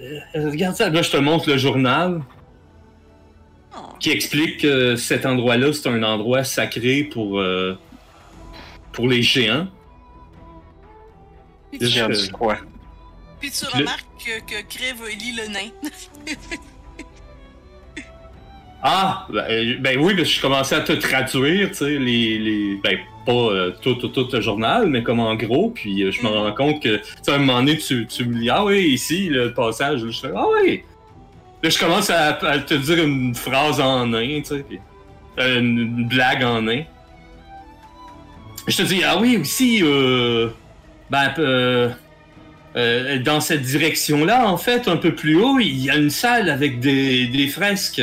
euh, regarde ça, là je te montre le journal Oh. qui explique que cet endroit-là c'est un endroit sacré pour pour les géants. J'ai dit quoi? puis tu le- remarques que, que Crève lit le nain. Ah, ben, euh, ben oui, que je commençais à te traduire, tu sais, les, les, ben pas euh, tout, tout, tout le journal, mais comme en gros, puis euh, je me rends compte que, tu sais, à un moment donné, tu, tu me dis, ah oui, ici, le passage, je fais, ah oui! Là, je commence à, te dire une phrase en nain, tu sais, une, blague en nain. Je te dis, ah oui, aussi, ben, euh, dans cette direction-là, en fait, un peu plus haut, il y a une salle avec des, des fresques.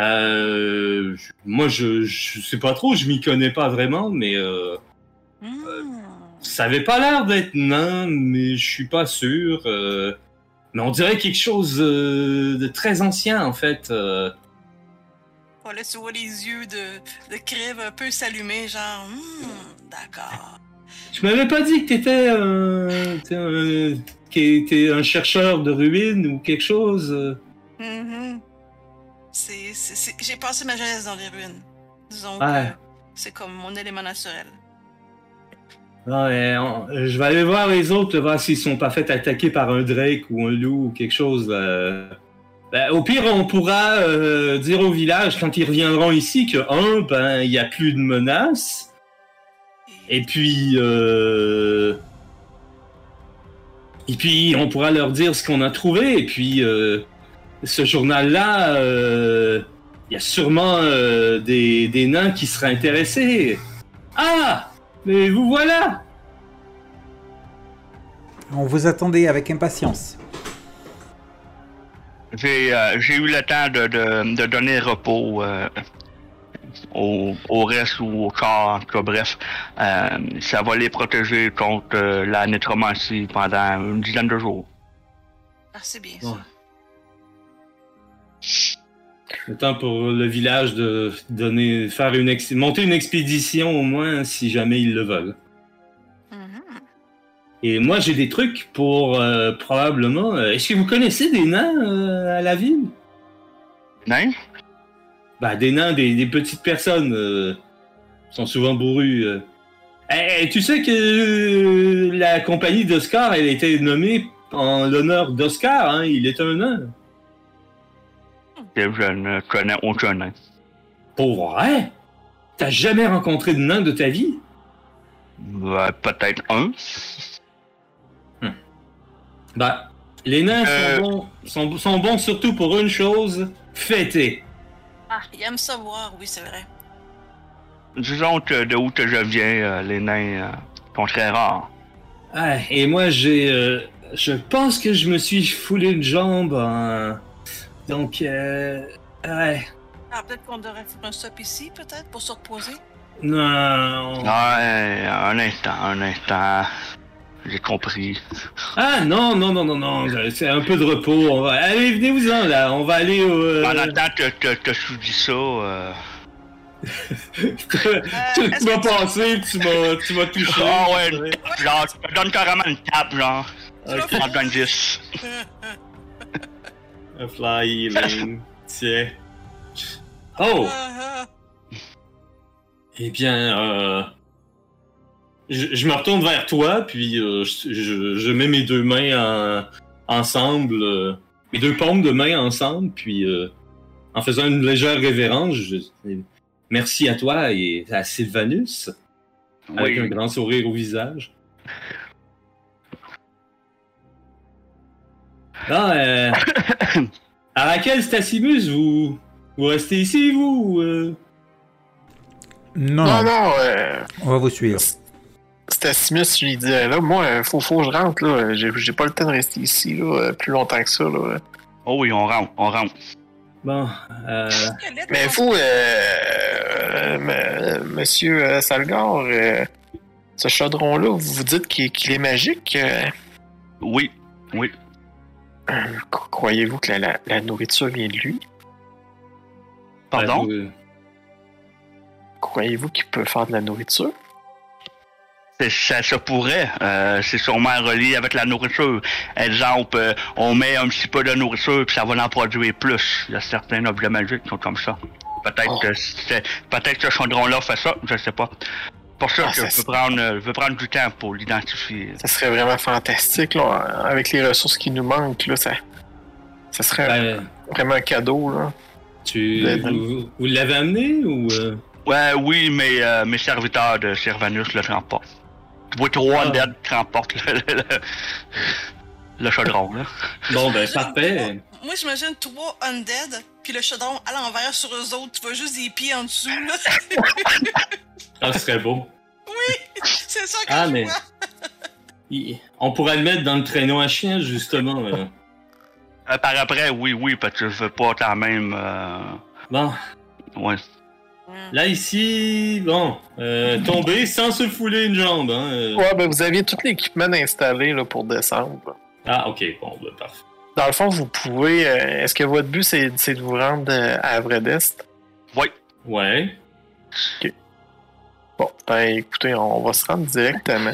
Euh, je- moi, je, je sais pas trop, je m'y connais pas vraiment, mais euh, Hmm. ça avait pas l'air d'être nain, mais je suis pas sûr. euh, mais on dirait quelque chose euh, de très ancien, en fait. Oh, là, tu vois les yeux de, de Crève un peu s'allumer, genre, hmm, d'accord. Tu m'avais pas dit que t'étais un, un, un chercheur de ruines ou quelque chose euh? C'est, J'ai passé ma jeunesse dans les ruines. Disons Ouais. c'est comme mon élément naturel. Ouais, on- je vais aller voir les autres, voir s'ils sont pas fait attaquer par un Drake ou un loup ou quelque chose. euh. Ben, au pire, on pourra euh, dire au village quand ils reviendront ici que, un, ben, il y a plus de menaces. Et puis, euh... et puis, on pourra leur dire ce qu'on a trouvé. Et puis, ce journal-là, euh, il y a sûrement euh, des, des nains qui seraient intéressés. Ah, mais vous voilà. On vous attendait avec impatience. J'ai euh, j'ai eu le temps de, de, de donner repos euh, au, au reste ou au corps, en tout cas, bref. Euh, ça va les protéger contre euh, la nécromancie pendant une dizaine de jours. Ah, c'est bien ça. Ouais. Le temps pour le village de donner, faire une ex- monter une expédition au moins si jamais ils le veulent. Mhm. Et moi j'ai des trucs pour euh, probablement. euh, Est-ce que vous connaissez des nains euh, à la ville? Non? Bah des nains, des, des petites personnes euh, sont souvent bourrues. euh. Eh, eh, tu sais que euh, la compagnie d'Oscar, elle a été nommée en l'honneur d'Oscar. Hein, il est un nain. Que je ne connais aucun nain. Pour vrai? T'as jamais rencontré de nain de ta vie? Ben, Peut-être un. Bah, les nains Euh. sont, bons, sont, sont bons surtout pour une chose fêter. Ah, il aime ça voir, oui, c'est vrai. Disons que de où que je viens, euh, les nains euh, sont très rares. Ah, et moi, j'ai. euh, je pense que je me suis foulé une jambe en. Donc, euh. Ouais. Ah, peut-être qu'on devrait faire un stop ici, peut-être, pour se reposer. Non. Ouais, un instant, un instant. J'ai compris. Ah, non, non, non, non, non. C'est un peu de repos. On va... Allez, venez-vous-en, là. On va aller au. euh, le temps que, que, que je vous dis ça, euh... tu est-ce m'as que tu- passé, tu m'as, tu m'as touché. Ah ouais, genre, je te donne carrément une tape, genre. Ok. En donne 10. Un fly healing. Tiens. Oh! Eh bien, euh, je, je me retourne vers toi, puis euh, je, je- je mets mes deux mains en- ensemble, euh, mes deux paumes de main ensemble, puis euh, en faisant une légère révérence, je, merci à toi et à Sylvanus, avec un grand sourire au visage. Non, euh... Arakel, Stacimus, vous... vous restez ici, vous ou, euh? Non, Non, non, euh, on va vous suivre. Smith, je lui disais, là, moi, euh, faut, faut que je rentre, là. J'ai j'ai pas le temps de rester ici, là, euh, plus longtemps que ça, là. Oh oui, on rentre, on rentre. Bon, euh... Mais vous, euh, euh, monsieur euh, Salgar, euh, ce chaudron-là, vous vous dites qu'il est magique? euh, Oui, oui. Euh, cro- Croyez-vous que la, la- la nourriture vient de lui? Pardon? euh, Croyez-vous qu'il peut faire de la nourriture? Ça pourrait. Euh, c'est sûrement relié avec la nourriture. Exemple, euh, on met un petit peu de nourriture puis ça va en produire plus. Il y a certains objets magiques qui sont comme ça. Peut-être Oh. que peut-être que ce chaudron-là fait ça, je sais pas. Pour ça Ah, que ça je veux prendre, je veux prendre du temps pour l'identifier. Ça serait vraiment fantastique, là, avec les ressources qui nous manquent, là, ça, ça serait ben, vraiment un cadeau, là. tu... Ben, vous, vous l'avez amené ou... euh? Ouais, oui, mais euh, mes serviteurs de Servanus le transportent. Tu vois trois Ah. dead transportent le, le, le, le chaudron, là. Bon, ben, parfait. Moi, j'imagine trois undead, puis le chaudron à l'envers sur eux autres. Tu vois juste des pieds en dessous, là. Ah, ce serait beau. C'est ça que Ah, je mais- vois. On pourrait le mettre dans le traîneau à chien, justement. euh. Euh, par après, oui, oui, parce que je veux pas quand même... Euh... Bon, Ouais. là, ici, bon, euh, tomber sans se fouler une jambe. Hein. euh. Ouais, ben vous aviez tout l'équipement installé, là, pour descendre. Ah, ok, bon, ben, parfait. Dans le fond, vous pouvez... euh, Est-ce que votre but, c'est de vous rendre euh, à Avredest? Ouais. Bon, ben écoutez, on va se rendre directement.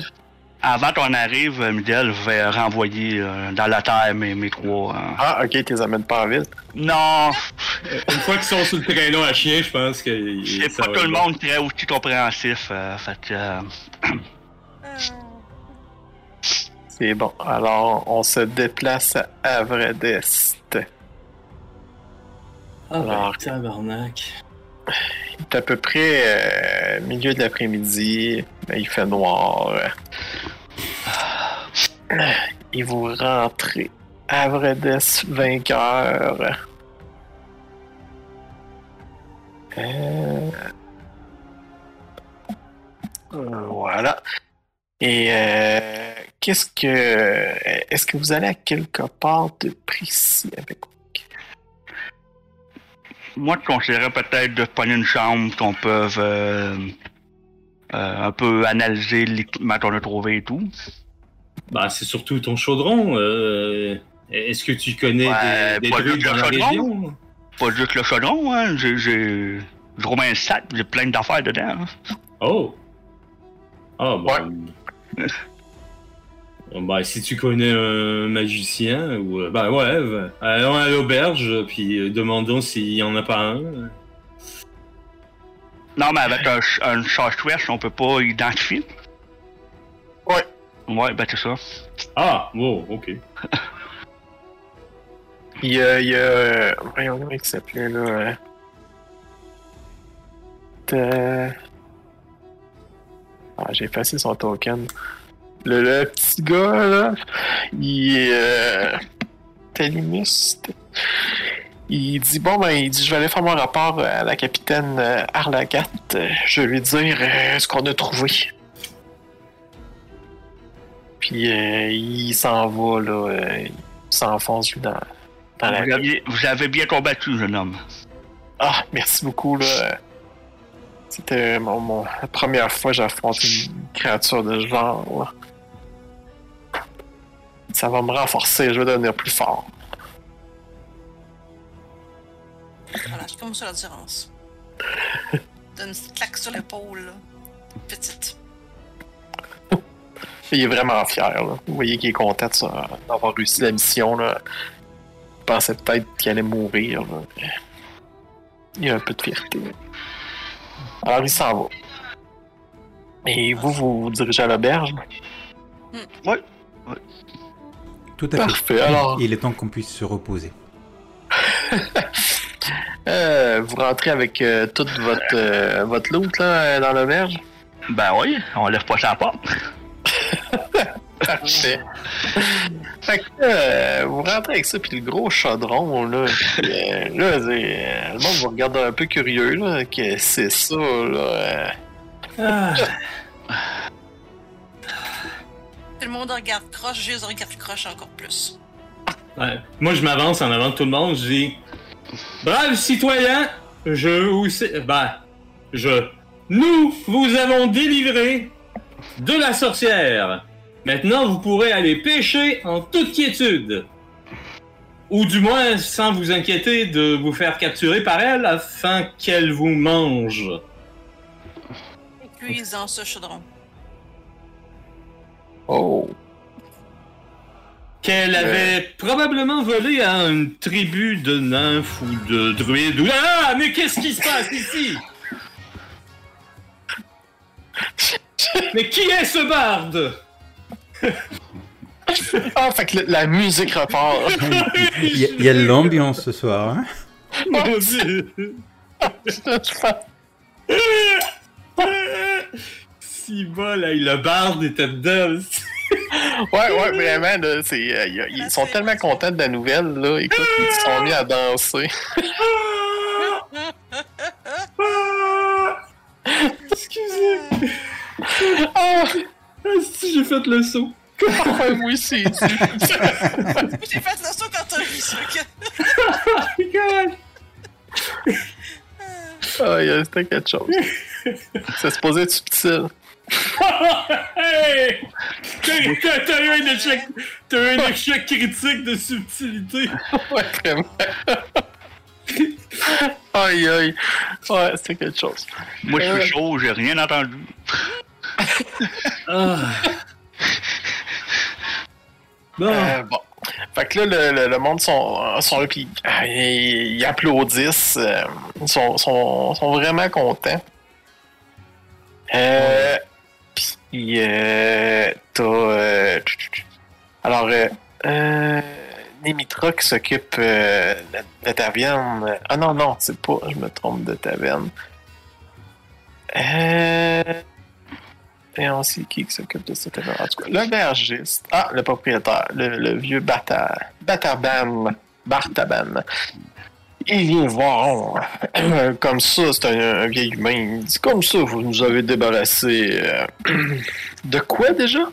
Avant qu'on arrive, euh, Miguel, je vais renvoyer euh, dans la terre mes, mes trois... euh, Ah, ok, t'es amènes pas en ville. Non, Une fois qu'ils sont sur le traîneau à chien, je pense que. c'est pas tout le bon. monde très aussi compréhensif. Euh, fait que... euh, C'est bon. Alors, on se déplace à Avredest. Ah, ben, Alors. Tabarnak. C'est à peu près euh, milieu de l'après-midi. Il fait noir. Et vous rentrez. Avredest vainqueur. Euh, Voilà. Et euh, qu'est-ce que. Est-ce que vous allez à quelque part de précis avec? Moi, je conseillerais peut-être de prendre une chambre qu'on peut euh, euh, un peu analyser l'équipement qu'on a trouvé et tout. Bah, c'est surtout ton chaudron. euh, Est-ce que tu connais Ouais, des, des pas juste dans le la chaudron. région? Pas juste le chaudron, hein. J'ai, roule un sac, j'ai plein d'affaires dedans. hein. Oh! Ah, bon. Bon, bah, si tu connais un magicien, ou. euh, Bah, ouais, allons à l'auberge, puis euh, demandons s'il y en a pas un. Non, mais avec un, ch- un short on peut pas identifier. Ouais. Ouais, ben c'est ça. Ah, wow, ok. Il y a. Il y a voyons comment il s'appelait là. euh, Ah, j'ai effacé son token. Le, le petit gars là, il est. Euh... Il dit bon ben il dit je vais aller faire mon rapport à la capitaine euh, Arlagat. Euh, Je vais lui dire euh, ce qu'on a trouvé. Puis euh, il s'en va là, euh, il s'enfonce lui dans, dans la Vous, avez bien combattu, jeune homme. ah, merci beaucoup, là. C'était mon, mon- la première fois que j'affronte une créature de ce genre, là. Ça va me renforcer, je vais devenir plus fort. Voilà, c'est comme ça la différence. Donne une petite claque sur l'épaule, là. Petite. Il est vraiment fier, là. Vous voyez qu'il est content d'avoir réussi la mission, là. Il pensait peut-être qu'il allait mourir, là. Il a un peu de fierté. Alors, il s'en va. Et vous, vous vous dirigez à l'auberge? Tout à fait. Parfait, alors. Il est temps qu'on puisse se reposer. Euh, vous rentrez avec euh, toute votre, euh, votre loot là, euh, dans l'auberge? Ben oui, on lève pas sa porte. Parfait. Fait que là, vous rentrez avec ça, puis le gros chaudron, là. euh, là, c'est, euh, le monde vous regarde un peu curieux, là, que c'est ça, là. euh. Ah. Tout le monde regarde croche, juste regarde croche encore plus. Ouais. Moi, je m'avance en avant de tout le monde. Je dis Brave citoyen, je vous. sais- Ben, je. Nous vous avons délivré de la sorcière. Maintenant, vous pourrez aller pêcher en toute quiétude. Ou du moins, sans vous inquiéter de vous faire capturer par elle afin qu'elle vous mange. Dans ce chaudron. Oh. Qu'elle avait probablement volé à une tribu de nymphes ou de druides. ou- Ah, mais qu'est-ce qui se passe ici? Mais qui est ce barde? Ah, fait que la, la musique repart. Il y, a- il y a de l'ambiance ce soir. Hein? Mon Dieu. Si bas, là, le barde était dedans. ouais, ouais, vraiment, là, c'est, euh, y a- ils sont tellement contents de la nouvelle, là. Écoute, ils se sont mis à danser. Excusez. Ah, Ah, si j'ai fait le saut. ouais, moi aussi. J'ai fait le saut quand t'as vu ça. que- God. Ah, yeah, c'était quelque chose. Ça se posait subtil. Hey! T'as eu un échec, t'as eu un échec critique de subtilité. Ouais, vraiment. Aïe, aïe. Ouais, c'était quelque chose. Moi, je suis chaud, j'ai rien entendu. Ah. Bon. Euh, bon. Fait que là, le, le- le monde sont, sont là, puis ah, ils, ils applaudissent. euh, ils sont, sont, sont vraiment contents. Euh, puis, euh, t'as. alors, euh, euh, Nemitra qui s'occupe euh, de de taverne. Ah non, non, c'est pas. Je me trompe de taverne. Euh. Et aussi, qui qui s'occupe de cette taverne? En tout cas, l'aubergiste. Ah, le propriétaire, le, le vieux Bata, Bataban. Bartaban. Il vient voir. euh, comme ça, c'est un, un vieil humain. Il dit Comme ça, vous nous avez débarrassé. euh, de quoi déjà?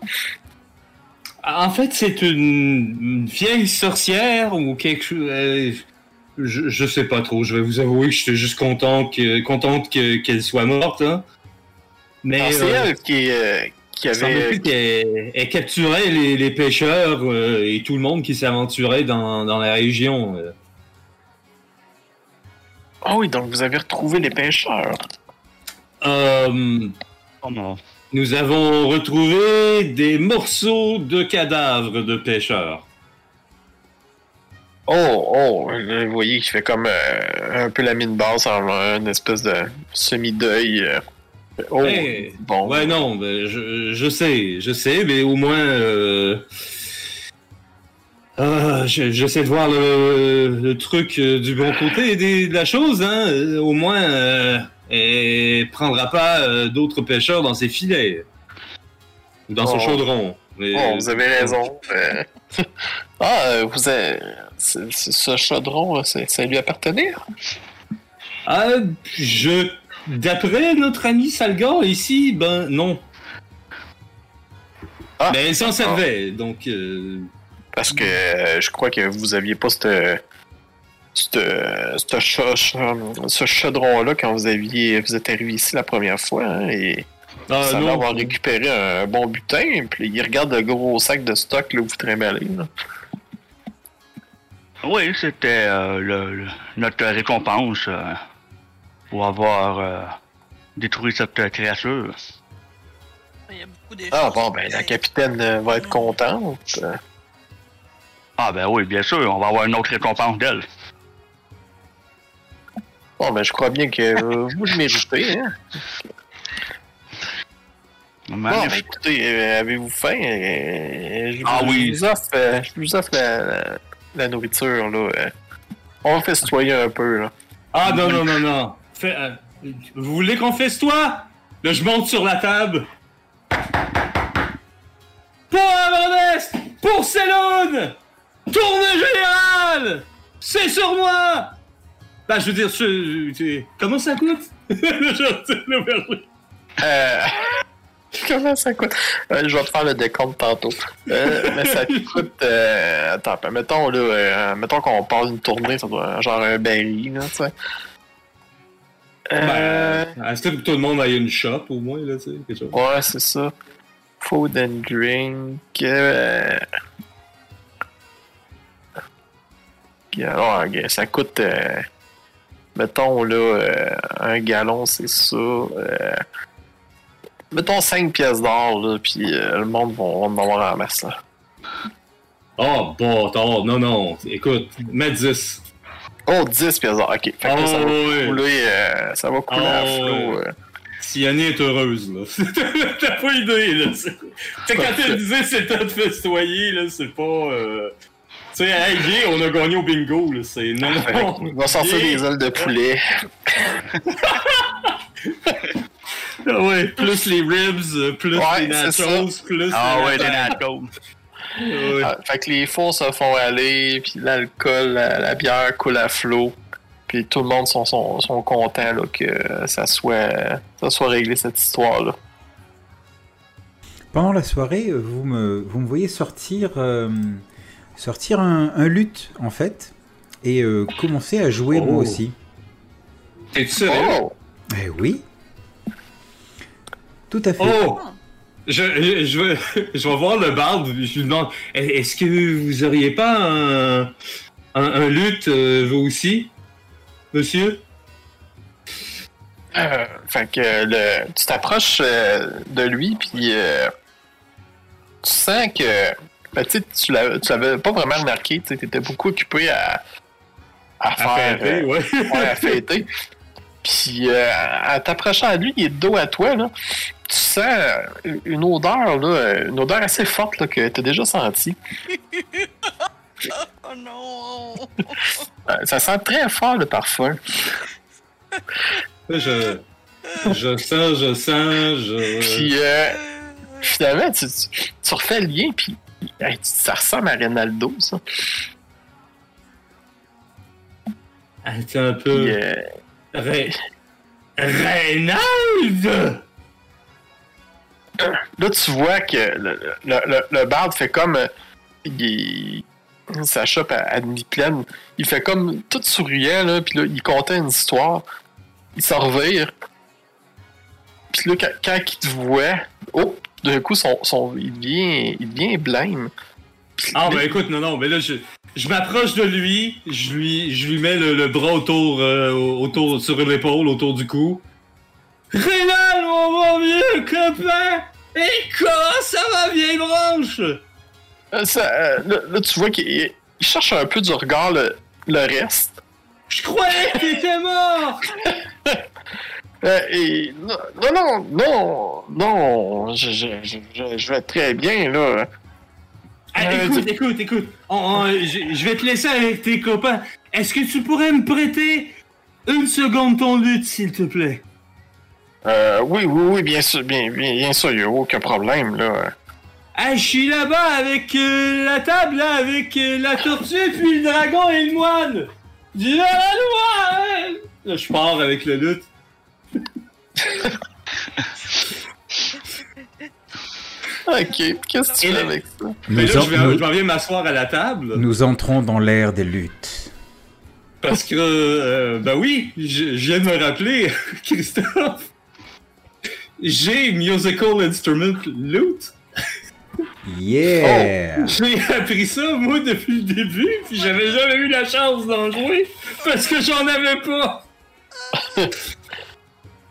En fait, c'est une vieille sorcière ou quelque chose. euh, je, je sais pas trop. Je vais vous avouer que j'étais juste content que, contente que- qu'elle soit morte. Hein. Mais C'est elle qui, avait. qu'elle elle capturait les, les pêcheurs et tout le monde qui s'aventurait dans, dans la région. Euh. Ah oui, donc vous avez retrouvé les pêcheurs. Euh, Oh non. nous avons retrouvé des morceaux de cadavres de pêcheurs. Oh, oh, vous voyez qu'il fait comme euh, un peu la mine basse en une espèce de semi-deuil. euh. Oh, Hey, bon. Ouais, non, ben, je, je sais, je sais, mais au moins. Euh... ah, je- J'essaie de voir le, le truc euh, du bon côté des- de la chose, hein. Euh, Au moins, euh, elle prendra pas euh, d'autres pêcheurs dans ses filets. Ou dans son Oh. chaudron. Mais- Oh, vous avez raison. Ah, vous avez... ce chaudron, ça lui appartenait? Ah, je. D'après notre ami Salgar ici, ben non. Ah. Mais elle s'en servait, donc. Euh, Parce que euh, je crois que vous aviez pas cette, cette, cette cha- ce chaudron-là quand vous aviez vous êtes arrivé ici la première fois. hein, et ah, ça va avoir récupéré un bon butin. Puis il regarde le gros sac de stock là, où vous trimballez. là. Oui, c'était euh, le- le- notre récompense euh, pour avoir euh, détruit cette euh, créature. Il y a beaucoup de Ah bon, ben la capitaine euh, va être contente. Ah ben oui, bien sûr, on va avoir une autre récompense d'elle. Bon, ben je crois bien que euh, vous le méritez. Hein? Bon, ben écoutez, euh, avez-vous faim? Euh, je, Ah vous- oui. Je vous offre, je vous offre la, la- la nourriture, là. On va festoyer un peu, là. Ah non, non, non, non. Fais, euh, vous voulez qu'on fasse toi Là, je monte sur la table. Pas à modeste Porcelaine Tournée générale C'est sur moi Bah, je veux dire, je- je- comment ça coûte? Euh, Comment ça coûte? Euh, je vais te faire le décompte tantôt. Euh, mais ça te coûte. euh, attends, mettons, là, mettons qu'on passe une tournée, ça doit genre un berry, là, tu sais. Euh, Ben, est-ce que tout le monde a une shop au moins, là, tu sais, quelque chose? ouais, c'est ça. Food and drink. Euh... Alors, ok, ça coûte. euh, mettons, là, euh, un gallon, c'est ça. euh, mettons 5 pièces d'or, là, puis euh, le monde va, en avoir en masse, là. Oh, bâtard, non, non, écoute, mets 10. Oh, 10 pièces d'or, ok. Fait que là, ça, va Oh, oui. couler, euh, ça va couler à Oh, flot. ouais. euh. Siani est heureuse, là. T'as pas idée, là. c'est- Tu sais, quand elle disait c'était de festoyer, là, c'est pas. Euh... Tu sais, hey, viens, on a gagné au bingo, là. C'est. Non, On va sortir des ailes de poulet. Ah ouais, plus les ribs, euh, plus Ouais, les nachos, plus. Ah les ouais, des nachos. Ouais. Ah, fait que les fours se font aller, puis l'alcool, la, la bière coule à flot. Puis tout le monde sont, sont, sont contents là, que ça soit, ça soit réglé cette histoire-là. Pendant la soirée, vous me, vous me voyez sortir, euh, sortir un, un luth, en fait, et euh, commencer à jouer Oh. moi aussi. T'es-tu sérieux? Oh! Eh oui. Tout à fait. Oh! Je, je, je vais, je vais voir le barde, je lui demande est-ce que vous auriez pas un, un, un luth, euh, vous aussi, monsieur? Euh, fait que le, tu t'approches euh, de lui, puis euh, tu sens que. Ben, tu sais, tu l'avais tu l'avais pas vraiment remarqué, tu étais beaucoup occupé à, à À faire. fêter, euh, ouais. ouais, à fêter. Puis, euh, en t'approchant à lui, il est de dos à toi, là. Tu sens euh, une odeur, là, une odeur assez forte, là, que t'as déjà sentie. Oh non! Ça sent très fort, le parfum. Je, je sens, je sens, je. Puis, euh, Euh, finalement, tu, tu, tu refais le lien, puis hey, ça ressemble à Ronaldo, ça. Attends un peu. euh, Ré... Reynald! là, tu vois que le, le, le, le barde fait comme. euh, il, sa à demi-pleine. Il fait comme tout souriant, là, puis là, il contait une histoire. Il s'en revire. Puis là, quand, quand il te voit, oh, d'un coup, son, son, il, devient, il devient blême. Ah, ben écoute, non, non, mais là, je, je m'approche de lui, je lui, je lui mets le, le bras autour, euh, autour, sur l'épaule, autour du cou. Reynald, mon bon vieux copain! Et comment ça va, vieille branche? euh, ça, euh, là, là, tu vois qu'il il cherche un peu du regard le, le reste. Je croyais que t'étais mort! Euh, et non, non, non, non, je, je, je, je- vais très bien, là. Ah, Euh, écoute, écoute, écoute, On- on- je, vais te laisser avec tes copains. Est-ce que tu pourrais me prêter une seconde ton lutte, s'il te plaît? Euh, oui, oui, oui, bien sûr, bien, bien, bien sûr, il n'y a aucun problème, là. Ah, je suis là-bas avec euh, la table, là, avec la tortue, puis le dragon et le moine. Dis la loi! Là, je pars avec le lutte. Ok, qu'est-ce que tu fais avec ça? Mais là, en- je, vais, nous- je m'en viens m'asseoir à la table. nous entrons dans l'ère des luttes. Parce que, euh, ben oui, je, je viens de me rappeler, Christophe. J'ai musical instrument lute. Yeah! J'ai appris ça, moi, depuis le début, puis j'avais jamais eu la chance d'en jouer, parce que j'en avais pas.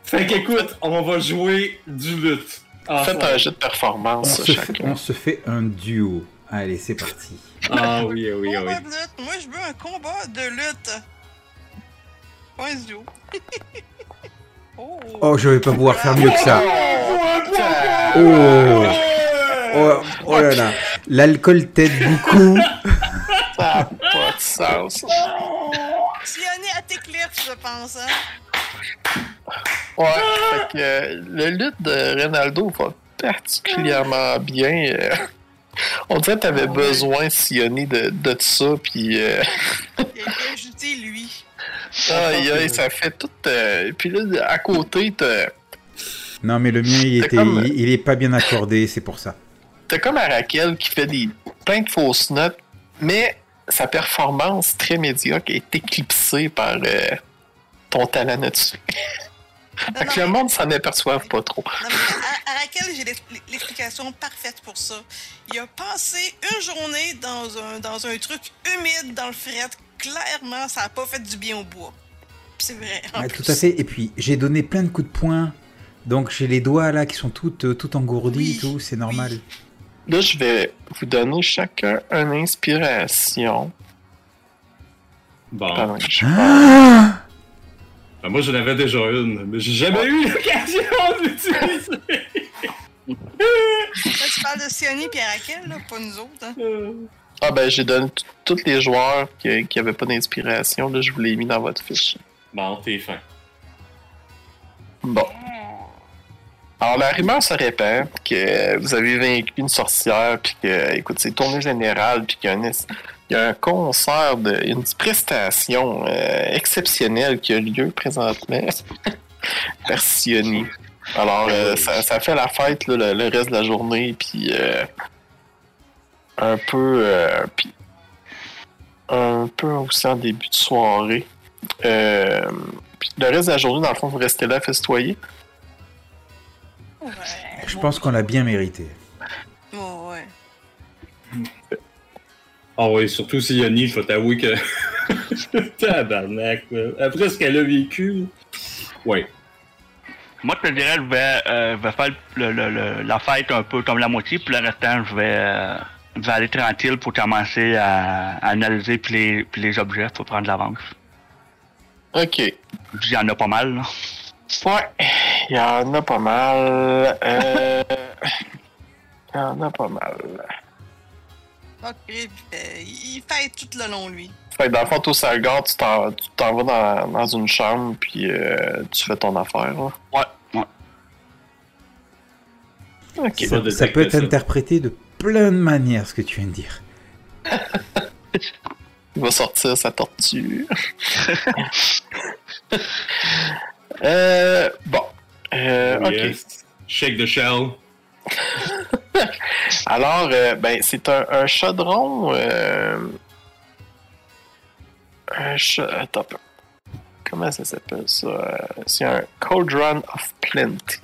fait qu'écoute, on va jouer du lutte. Ah, Faites un jeu de On performance, se, fait, chacun. on se fait un duo. Allez, c'est parti. ah oui, oui, oui. combat de lutte. Moi, je veux un combat de lutte. Point duo. oh. Oh, je vais pas pouvoir faire mieux que ça. putain. Oh! Oh, oh là là. L'alcool t'aide beaucoup. Ça n'a pas de sens. Tu es né à t'éclipse, je pense, hein? Ouais, fait que euh, le lutte de Ronaldo va particulièrement bien. euh. On dirait que t'avais ouais. besoin, Sioni, de, de ça, puis... euh, Il a été ajouté, lui. aïe, aïe, ça fait tout... euh, Puis là, à côté, t'as... Non, mais le mien, il, était, comme- il, il est pas bien accordé, c'est pour ça. T'as comme Arakel qui fait des plein de fausses notes, mais sa performance très médiocre est éclipsée par euh, ton talent là-dessus. Non, Fait non, que le mais- monde s'en aperçoivent pas trop. Non, mais à, à Raquel, j'ai l'ex- l'explication parfaite pour ça. Il a passé une journée dans un, dans un truc humide dans le fret. Clairement, ça a pas fait du bien au bois. C'est vrai. en Ouais, plus. tout à fait. Et puis, j'ai donné plein de coups de poing. Donc, j'ai les doigts là qui sont toutes, euh, tout engourdis Oui, et tout. C'est normal. oui. Là, je vais vous donner chacun une inspiration. Bon. Ah Ben, moi, j'en avais déjà une, mais j'ai jamais eu l'occasion d'utiliser. Là, tu parles de Sioni et Raquel, là, pas nous autres. Hein. Ah ben, j'ai donné tous les joueurs qui qui avaient pas d'inspiration. Là, je vous l'ai mis dans votre fiche. Bon, t'es fin. Bon. Alors, la rumeur se répand que vous avez vaincu une sorcière, puis que, écoute, c'est tournée générale, puis qu'il y a un, es- il y a un concert, de, une prestation euh, exceptionnelle qui a lieu présentement par Sioni. Alors, euh, ça, ça fait la fête là, le, le reste de la journée, puis euh, un peu, euh, puis un peu aussi en début de soirée. Euh, puis le reste de la journée, dans le fond, vous restez là à festoyer? Ouais. Je pense qu'on l'a bien mérité. Oh, ouais. Ah oui, surtout si Yoni, il faut t'avouer que. Tabarnak, là. Après ce qu'elle a vécu. Ouais. Moi, je te dirais, je vais, euh, je vais faire le- le- le- la fête un peu comme la moitié, puis le restant, je vais, euh, je vais aller tranquille pour commencer à, à analyser puis les, puis les objets pour prendre l'avance. Ok. Il y en a pas mal, là. Ouais, il y en a pas mal. Euh... Il y en a pas mal. Ok, euh, il fait tout le long, lui. Fait que dans le fond, toi, Salgar, tu t'en tu t'en vas dans, dans une chambre, puis euh, tu fais ton affaire. Là. Ouais, ouais. Ok. Ça Ça, ça peut être ça. interprété de plein de manières, ce que tu viens de dire. Il va sortir sa tortue. euh, bon. Euh, ok. Yes. Shake the shell. Alors, euh, ben, c'est un, un chaudron. Euh... Un cha- Attends. Comment ça s'appelle ça? C'est un Cauldron of Plenty.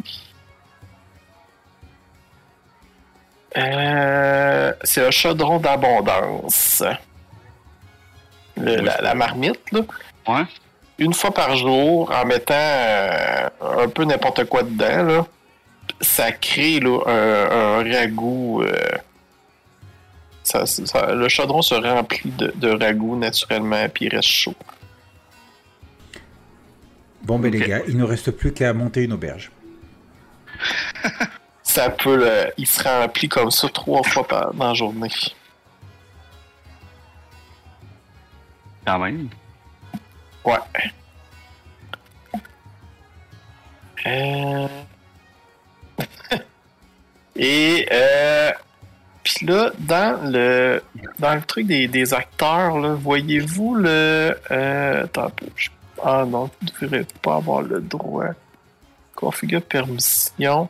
Euh, c'est un chaudron d'abondance. La, la marmite, là. Ouais. Une fois par jour, en mettant un peu n'importe quoi dedans, là, ça crée là, un, un ragoût. euh, ça- ça- le chaudron se remplit de, de ragoût naturellement, puis il reste chaud. Bon, ben les gars, il ne reste plus qu'à monter une auberge. Ça peut, le- il se remplit comme ça trois fois par, dans la journée. Quand même. Ouais. Euh... Et euh... puis là, dans le dans le truc des, des acteurs, voyez-vous le euh... attends un peu. je- Ah non, vous ne devrez pas avoir le droit. Configure permission.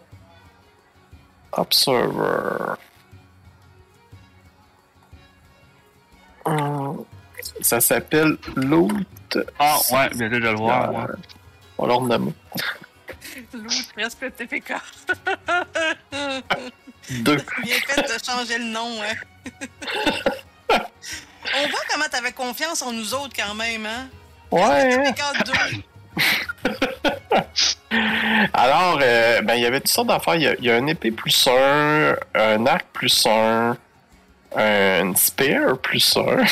Observer. Hum, Ça s'appelle Loot. Ah, ouais, j'ai de le voir. ouais. Euh, On nomme. Le TPK. Deux. Bien fait de changer le nom, hein. On voit comment t'avais confiance en nous autres quand même, hein? Ouais. hein. TPK 2. Alors, euh, ben, il y avait toutes sortes d'affaires. Il y a, il y a un épée plus un, un arc plus un, un spear plus un.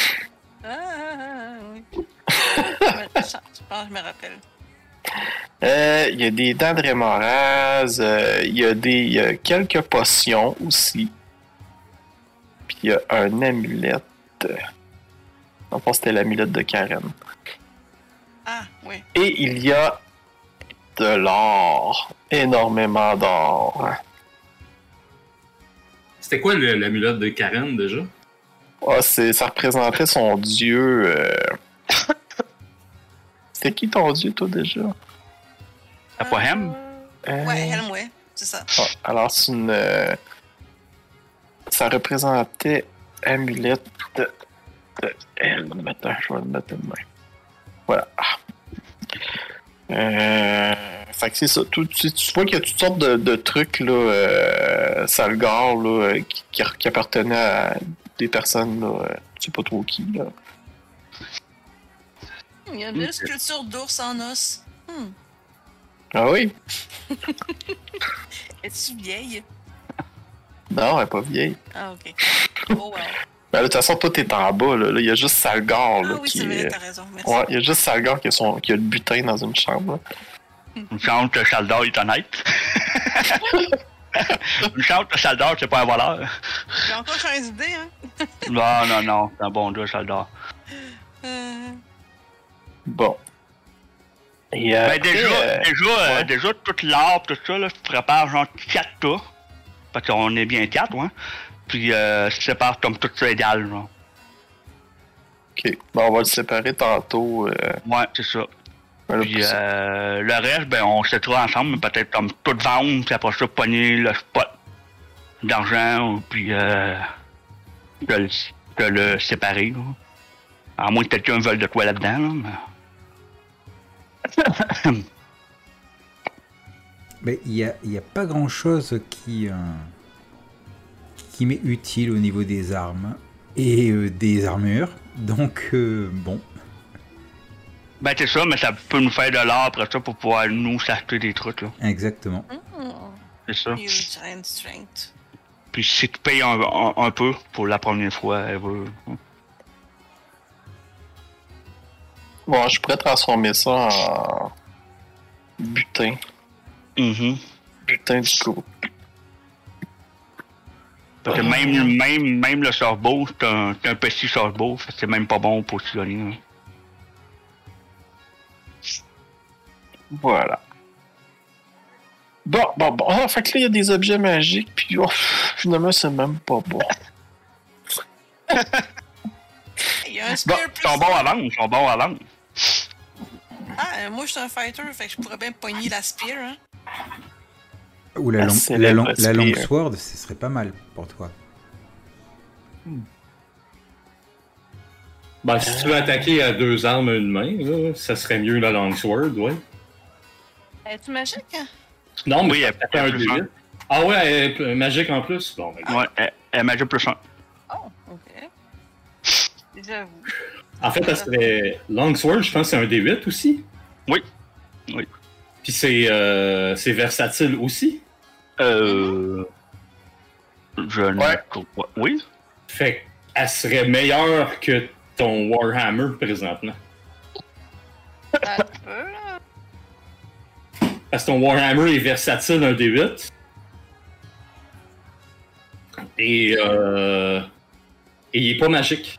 Ah, ah, ah, oui. Je pense que je me rappelle. Euh, il y a des dents de rémorase. euh, il y a des il y a quelques potions aussi. Puis il y a un amulette. En fait, c'était l'amulette de Karen. Ah, oui. Et il y a de l'or. Énormément d'or. C'était quoi le- l'amulette de Karen déjà? Ah, c'est, ça représentait son dieu. euh, C'était qui ton dieu, toi, déjà? C'est pas Hem? Euh, Ouais, Helm, ouais. C'est ça. ah, alors, c'est une. euh, Ça représentait amulette de. de Helm. Attends, je vais le mettre de main. Voilà. Euh, fait que c'est ça. Tout- tu, tu vois qu'il y a toutes sortes de, de trucs, là, euh, Salgar, là, euh, qui, qui, appartenaient à des personnes, là, euh, je sais pas trop qui, là. Il y a une belle sculpture d'ours en os. Hmm. Ah oui? Es-tu vieille? Non, elle est pas vieille. Ah, ok. Oh, well. Ben, de toute façon, toi, t'es en bas, là. Il y a juste Salgar, là, Ah oui, qui c'est vrai, est... t'as raison. Merci. Ouais, il y a juste Salgar qui a, son... qui a le butin dans une chambre. là. Une chance que Chaldor est honnête. Une chance que Chaldor, c'est pas un voleur. J'ai encore changé d'idée, hein? Non, non, non, c'est un bon gars, Chaldor. Euh... Bon. Et euh, Ben, déjà, euh, déjà, euh, déjà, toute l'arbre, tout ça, là, je prépare genre 4 tas. Parce qu'on est bien 4, ouais. Puis, euh, sépare comme tout ça égal, genre. Ok. Bon, on va le séparer tantôt. Ouais, c'est ça. ben là, Puis, euh, le reste, ben, on se trouve ensemble, mais peut-être comme tout vendre, puis après ça, pogner le spot d'argent, ou puis, euh, de le, de le séparer, là. À moins que quelqu'un veuille de quoi là-dedans, là, mais... Mais il n'y a, il y a pas grand chose qui, euh, qui m'est utile au niveau des armes et euh, des armures. Donc, euh, bon. Ben, c'est ça, mais ça peut nous faire de l'or après ça pour pouvoir nous s'acheter des trucs, là. Exactement. hmm. C'est ça. Puis si tu payes un, un, un peu pour la première fois, elle veut. Bon, je pourrais transformer ça en butin. Mhm. Butin du groupe. Parce que même, même, même le sorbo, c'est un, c'est un petit que c'est même pas bon pour tirer. hein. Voilà. Bon, bon, bon. Ah, fait que là, il y a des objets magiques, puis oh, finalement, c'est même pas bon. Il y a un Bon, spear ils sont bons à vendre, ils sont bons à vendre. Ah, euh, moi, je suis un fighter, fait que je pourrais bien pogner la spear, hein? Ou la, La long, la, long, la spear. longue sword, ce serait pas mal pour toi. Ben, si tu veux attaquer à deux armes à une main, là, ça serait mieux la longsword, ouais. Es-tu magique, hein? Non, mais Oui, elle- fait un elle plus D8. Ah ouais, elle est magique en plus? Bon, ben, Ouais, elle, elle magie plus un. Oh, ok. J'avoue. En fait, ça serait Longsword, je pense que c'est un D8 aussi. Oui. Oui. Puis c'est euh, c'est versatile aussi. Euh. Je ne Ouais. trouve pas. Oui? Fait qu'elle serait meilleure que ton Warhammer présentement. Peut, là. Parce que ton Warhammer est versatile un D8. Et, euh, et il est pas magique.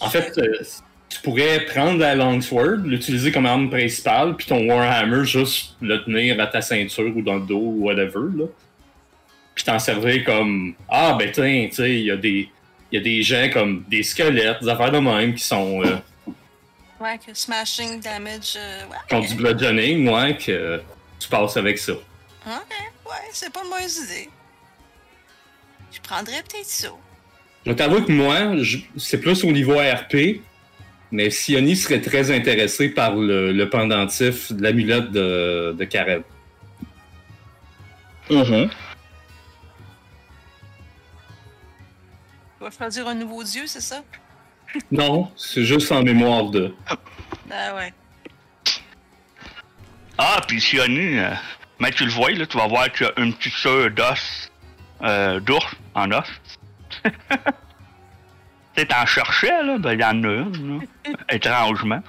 En fait, euh, tu pourrais prendre la Longsword, l'utiliser comme arme principale, puis ton Warhammer juste le tenir à ta ceinture ou dans le dos ou whatever. Là. Puis t'en servir comme Ah ben tiens, tu sais, il y a des. Il y a des gens comme des squelettes, des affaires de même qui sont euh, Ouais, que smashing damage. euh, ouais. qui ont du bludgeoning, ouais, que tu passes avec ça. Ok, ouais, c'est pas une mauvaise idée. Je prendrais peut-être ça. Je t'avoue que moi, je- c'est plus au niveau RP, mais Sioni serait très intéressé par le, le pendentif de l'amulette de, de Karen. Mhm. Tu vas choisir un nouveau dieu, c'est ça? Non, c'est juste en mémoire de. Ah ouais. Ah, puis Sioni, euh, mais tu le vois, là, tu vas voir qu'il y a une petite sœur d'os, euh, d'ours en os. tu t'en cherchais, là, ben, il y en a une, là, étrangement.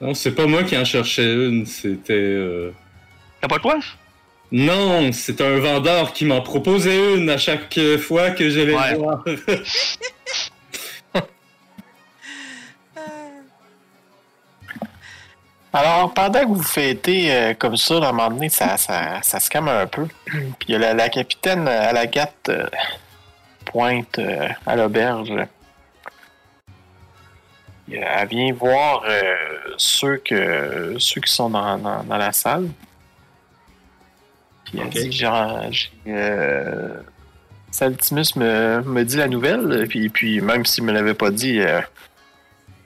Non, c'est pas moi qui en cherchais une, c'était. euh, T'as pas toi? Non, c'est un vendeur qui m'en proposait une à chaque fois que j'allais Ouais. le voir. Euh, Alors, pendant que vous fêtez euh, comme ça, à un moment donné, ça, ça, ça se calme un peu. Puis il y a la, la capitaine à la gâte euh, pointe euh, à l'auberge. Elle vient voir euh, ceux, que, ceux qui sont dans, dans, dans la salle. Puis elle dit genre, euh, Saltimus me, me dit la nouvelle, puis, puis même s'il me l'avait pas dit,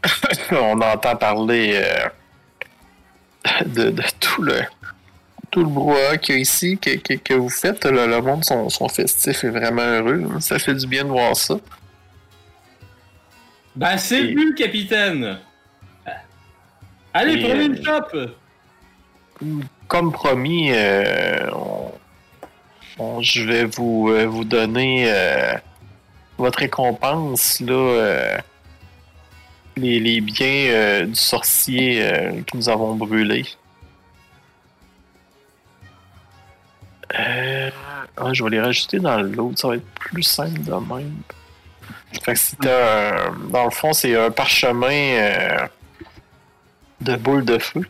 on entend parler de, de tout le tout le brouhaha qu'il y a ici, que, que, que vous faites. Le, le monde sont, sont festifs et vraiment heureux. Ça fait du bien de voir ça. Ben, c'est Et- vu, capitaine! Allez, Et, prenez une chope! Comme promis, euh, on- je vais vous, euh, vous donner euh, votre récompense, là, euh, les, les biens euh, du sorcier euh, que nous avons brûlés. Euh, ah, je vais les rajouter dans l'autre, ça va être plus simple de même. Fait que c'est un- dans le fond, c'est un parchemin euh, de boules de feu.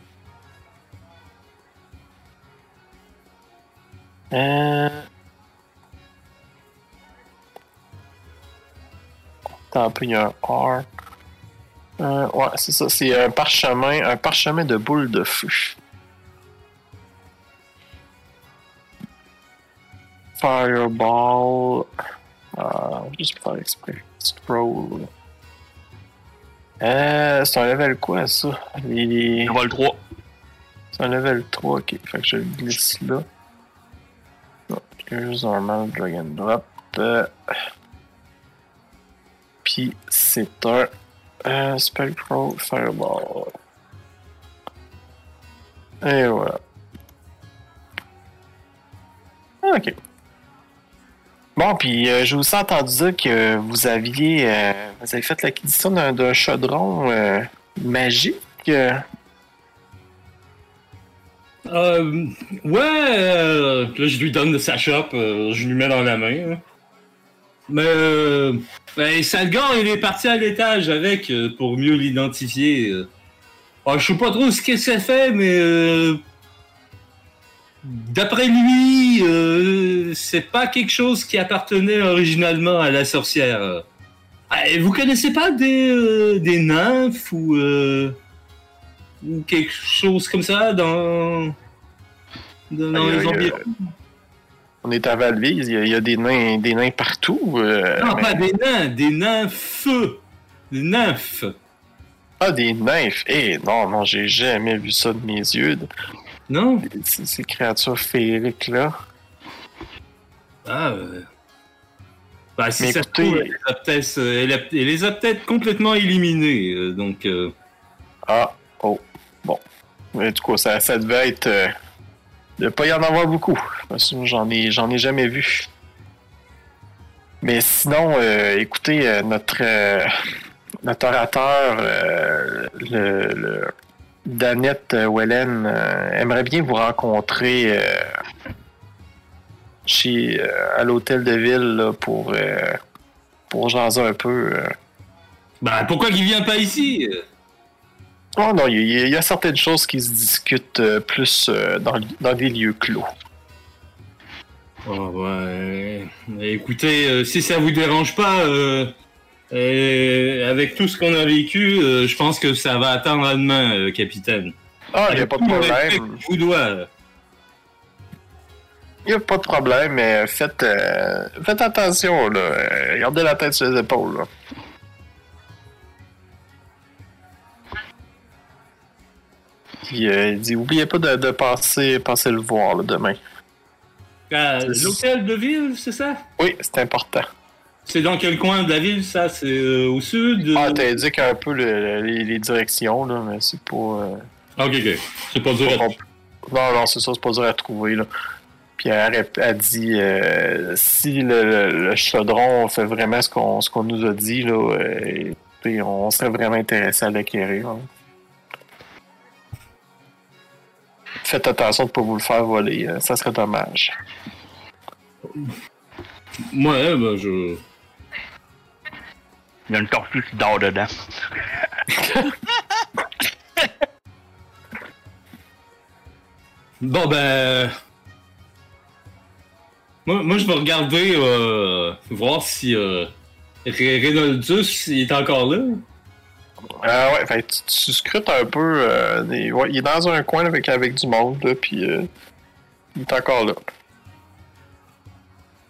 Euh... Un peu, il y a un R. Euh, ouais, c'est ça, c'est un parchemin, un parchemin de boules de feu. Fireball. Euh, juste pour faire exprès. Scroll. Euh, c'est un level quoi ça? Les... Level 3. C'est un level 3, ok. Fait que je le glisse là. Oh, Here's normal drag and drop. Euh, Puis c'est un euh, Spectral Fireball. Et voilà. Ah, Ok. Bon, puis euh, j'ai aussi entendu dire que vous aviez, euh, vous avez fait l'acquisition d'un chaudron euh, magique. euh, ouais, euh, là, je lui donne de sa chope, je lui mets dans la main. hein. Mais, ben, Salgar, il est parti à l'étage avec pour mieux l'identifier. Ah, je sais pas trop ce que ça fait, mais d'après lui, euh, c'est pas quelque chose qui appartenait originalement à la sorcière. Ah, et vous connaissez pas des, euh, des nymphes ou, euh, ou quelque chose comme ça dans, dans, dans Aïe, les environs? On est à Valvise, il y a, il y a des, nains, des nains partout. euh, Non, mais- pas des nains, des nymphes. Des nymphes. Ah, des nymphes. Eh, non, non, j'ai jamais vu ça de mes yeux. Non? Ces, ces créatures féeriques-là. Ah, euh... Bah, si Mais ça se écoutez- trouve, elle les a peut-être, euh, elle les a peut-être complètement éliminés. euh, donc, euh, Ah, oh, bon. Mais du coup, ça, ça devait être. Euh, de pas y en avoir beaucoup. J'en ai, j'en ai jamais vu. Mais sinon, euh, écoutez, notre, euh, notre orateur, euh, le, le Danette euh, Wellen, euh, aimerait bien vous rencontrer euh, chez, euh, à l'hôtel de ville là, pour, euh, pour jaser un peu. euh. bah, pourquoi qu'il vient pas ici? euh? Oh non, il y, a- il y a certaines choses qui se discutent euh, plus euh, dans, dans des lieux clos. Oh, ouais. Écoutez, euh, si ça vous dérange pas, euh, euh, avec tout ce qu'on a vécu, euh, je pense que ça va attendre à demain, euh, capitaine. Ah, il n'y a pas de problème. je vous dois. Il n'y a pas de problème, mais faites, euh, faites attention, là. Euh, Gardez la tête sur les épaules, là. Puis, euh, il dit, oubliez pas de, de passer, passer le voir, là, demain. L'hôtel de ville, c'est ça? Oui, c'est important. C'est dans quel coin de la ville, ça? C'est euh, au sud? Ah, euh, t'indiques un peu le- les, les directions, là, mais c'est pas... euh, Ok, ok. C'est pas dur à Non, non, c'est ça, c'est pas dur à trouver, là. Puis elle, rép- elle dit, euh, si le, le- le chaudron fait vraiment ce qu'on nous a dit, là, on serait vraiment intéressé à l'acquérir. hein. Faites attention de ne pas vous le faire voler, euh, ça serait dommage. Ouais, bah, je. Il y a une tortue qui dort dedans. Bon, ben. Moi, moi, je vais regarder, euh, voir si euh, il est encore là. Euh, ouais, fait, que tu, tu scrutes un peu. euh, des- ouais, il est dans un coin avec, avec du monde, là, puis euh, il est encore là.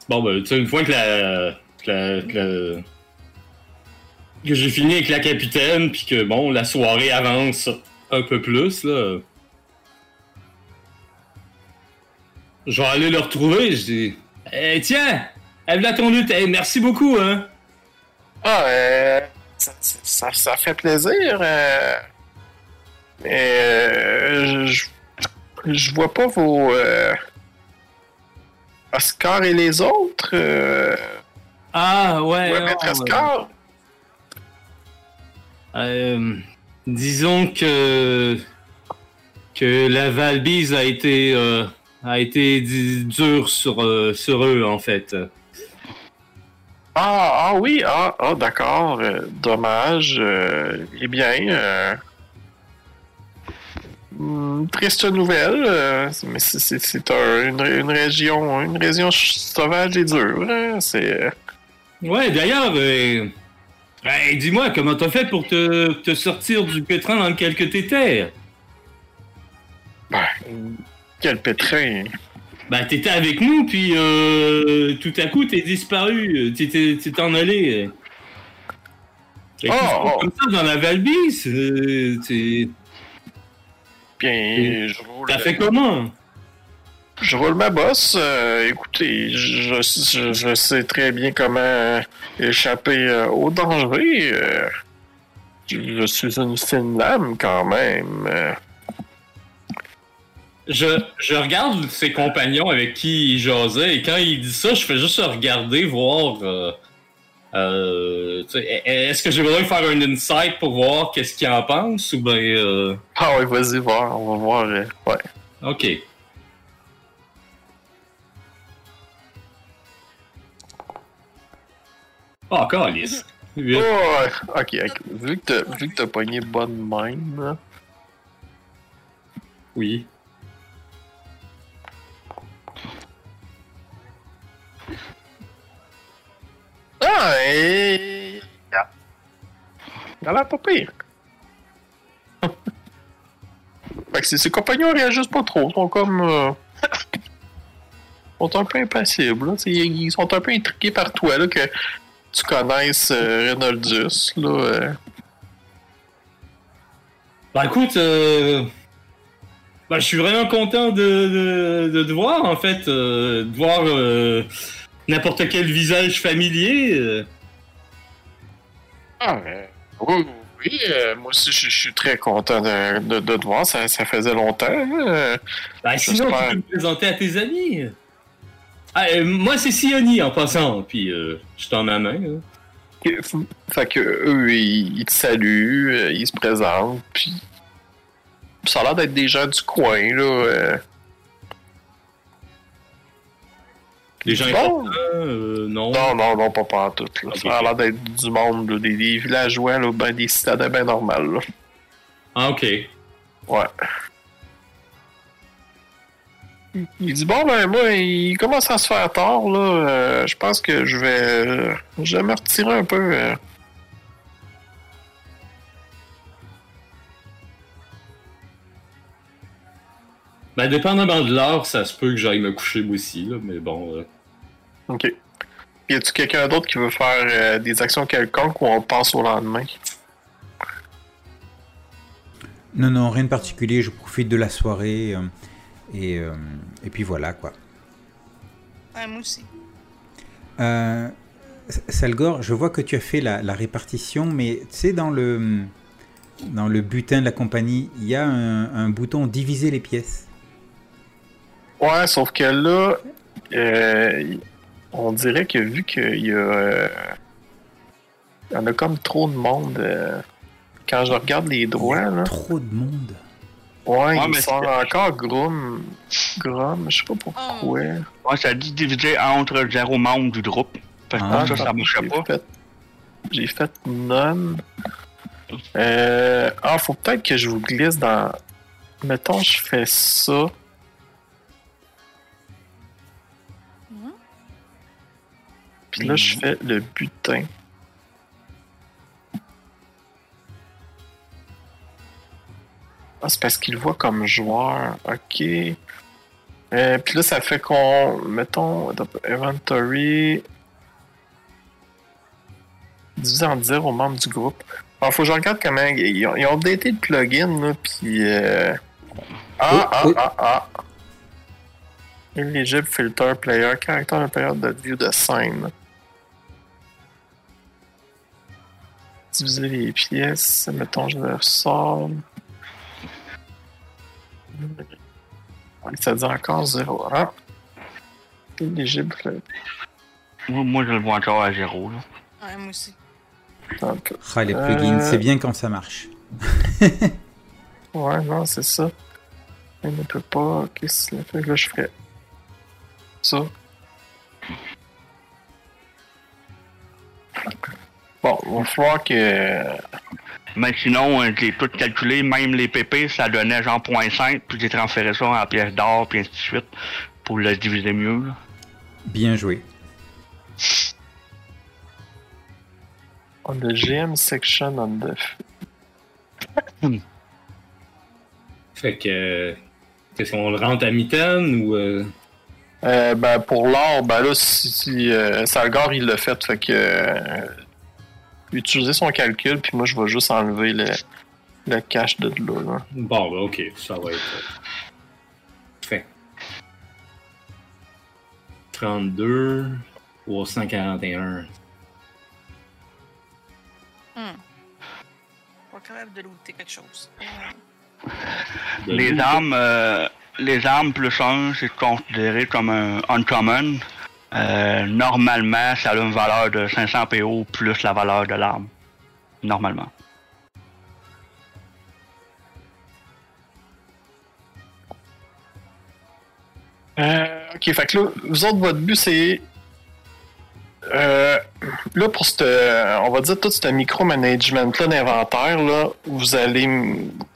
Bon, ben, tu sais, une fois que la. que la- que la- que j'ai fini avec la capitaine, puis que, bon, la soirée avance un peu plus, là. Je vais aller le retrouver, je dis. Eh, tiens! Elle l'a ton lutte, Eh, merci beaucoup, hein! Ah, euh, ça, ça, ça fait plaisir. euh, mais euh, je, je vois pas vos. euh, Oscar et les autres. Euh, Ah, ouais. ouais, non, Oscar? Euh, disons que que la Valbise a été euh, a été dure sur euh, sur eux en fait. Ah, ah oui, ah, ah d'accord. dommage. eh bien. hmm, Triste nouvelle, mais c'est- un- une, une région une région sauvage et dure. hein, C'est Ouais, d'ailleurs, hey, dis-moi comment t'as fait pour te, te sortir du pétrin dans lequel que t'étais? ben, quel pétrin? Bah t'étais avec nous puis euh, tout à coup t'es disparu, t'es en allé. Oh, oh. comme ça dans la Valbise, euh, t'es- Bien, je roule, t'as fait comment? Je roule ma bosse. euh, écoutez, je, je, je sais très bien comment euh, échapper euh, au danger. euh, je, je suis une fine lame quand même. Je, je regarde ses compagnons avec qui il jasait et quand il dit ça, je fais juste regarder, voir. euh, tu sais, Est-ce que j'ai besoin de faire un insight pour voir qu'est-ce qu'il en pense ou ben. euh, Ah ouais, vas-y, voir, on va voir. ouais. Ok. Oh, encore Alice. Oh, ok, ok. Vu que t'as, vu que t'as pogné bonne main, là. Oui. Ah, et. Il a l'air pas pire. fait que ses, ses compagnons réagissent pas trop. Ils sont comme. euh, sont un peu impassibles. Là. Ils sont un peu intrigués par toi, là, que tu connaisses euh, Reynoldus. Là, euh. Bah écoute, euh, bah, je suis vraiment content de, de, de te voir en fait, euh, de voir n'importe quel visage familier. Ah, oui, oui, moi aussi, je, je suis très content de, de, de te voir. Ça, ça faisait longtemps. Bah, sinon, tu peux me présenter à tes amis. Ah, euh, moi, c'est Sioni en passant, puis euh, je tends ma main. hein. Que- Fait que eux, ils, ils te saluent, euh, ils se présentent, puis ça a l'air d'être des gens du coin, là. euh. Les gens Bon. importants, euh, non. Non, non, non, pas pas en tout. Là. Ça a l'air d'être du monde, là, des, des villageois, là, ben, des citadins bien normales. Ah, ok. Ouais. Il dit bon ben moi il commence à se faire tard là. euh, je pense que je vais euh, je vais me retirer un peu. euh. Ben, dépendamment de l'heure, ça se peut que j'aille me coucher moi aussi, là, mais bon. euh, Ok. Y a-tu quelqu'un d'autre qui veut faire euh, des actions quelconques ou on passe au lendemain? Non, non, rien de particulier. Je profite de la soirée. Euh, et, euh, et puis voilà, quoi. Ouais, moi aussi. Euh, Salgor, je vois que tu as fait la, la répartition, mais tu sais, dans le, dans le butin de la compagnie, il y a un, un bouton diviser les pièces. Ouais, sauf que là, euh, on dirait que vu qu'il y a. euh, il y en a comme trop de monde. euh, quand je regarde les droits, là. Trop de monde. Ouais, ouais il sort encore Grom. Grom, je sais pas pourquoi. Oh. Ouais, ça dit diviser entre zéro membre du groupe. Ah, ça, ça marchait pas. Fait... J'ai fait none. Euh... Ah, faut peut-être que je vous glisse dans. Mettons, je fais ça. Puis là, je mm. fais le butin. Ah, c'est parce qu'il le voit comme joueur. Ok. Euh, puis là, ça fait qu'on. Mettons, inventory. Divisé en dire aux membres du groupe. Alors, faut que je regarde comment. Ils ont, ils ont updaté le plugin, là, puis. euh, Ah, ah, ah, ah. Eligible filter player, caractère de période de view de scène. Diviser les pièces, mettons, je le ressors. Ouais, Ça dit encore 0. Ah. Éligible. Moi, moi, je le vois encore à zéro. Là. Ouais, moi aussi. Peu. Ah, les plugins, Euh. c'est bien quand ça marche. Ouais, non, c'est ça. Il ne peut pas. Qu'est-ce que fait? Là, je ferais ça. Bon, il va falloir que. Mais sinon, euh, j'ai tout calculé, même les PP, ça donnait genre 0.5, puis j'ai transféré ça en pièces d'or, puis ainsi de suite, pour le diviser mieux. là. Bien joué. On the GM section on the. Fait que. euh, Qu'est-ce qu'on le rentre à mitaine ou. euh, Euh, ben, pour l'or, ben là, si, si euh, Salgar, il l'a fait, fait que. Utiliser son calcul, puis moi, je vais juste enlever le, le cache de là. là. Bon, ben, ok, ça va être. Fait. 32 ou 141. Pas capable de looter quelque chose. De Les armes, euh, les armes plus 1, c'est considéré comme un uncommon. Euh, normalement, ça a une valeur de 500 PO plus la valeur de l'arme. Normalement. Euh, ok, fait que là, vous autres, votre but, c'est. Euh, là, pour ce. On va dire tout ce micromanagement-là d'inventaire, là, vous allez.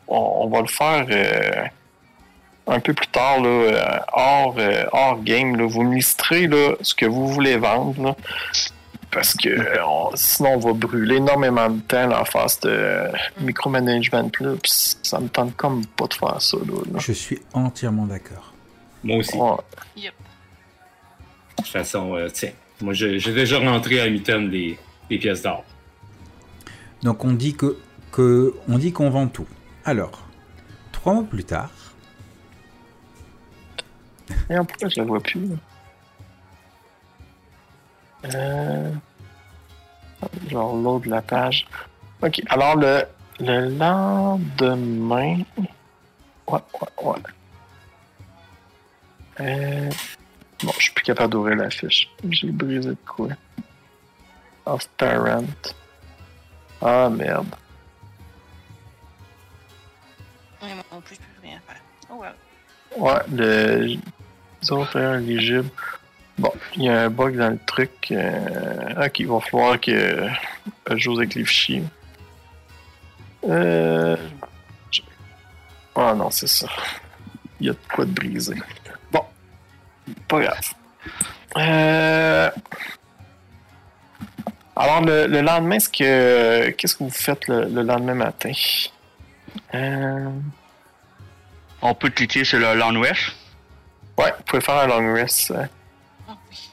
On, va le faire un peu plus tard, là, euh, hors, euh, hors game. Là. Vous me listerez là, ce que vous voulez vendre. Là, parce que euh, on- sinon, on va brûler énormément de temps là, à faire ce micromanagement-là. Puis ça me tente comme pas de faire ça. Là, là. Je suis entièrement d'accord. Moi aussi. Ouais. Yep. De toute façon, euh, tiens. Moi, j'ai déjà rentré à mitaine des, des pièces d'or. Donc on dit que, que on dit qu'on vend tout. Alors, trois mois plus tard, Et pourquoi je la vois plus? Euh... Genre l'autre de la page. Ok, alors le, le lendemain. Ouais, ouais, ouais. Euh... Bon, je suis plus capable d'ouvrir la fiche. J'ai brisé de quoi? Of parent. Ah merde. Ouais, moi non plus, je peux rien faire. Oh well. Ouais, le zone inférieur éligible. Bon, il y a un bug dans le truc. Euh... Ok, il va falloir que euh, je avec les fichiers. Euh... Ah non, c'est ça. Il y a de quoi de briser. Bon, pas grave. Euh... Alors, le, le lendemain, est-ce que... qu'est-ce que vous faites le, le lendemain matin? Euh... On peut cliquer sur le Land. Ouais, vous pouvez faire un long rest. euh. Ah oui.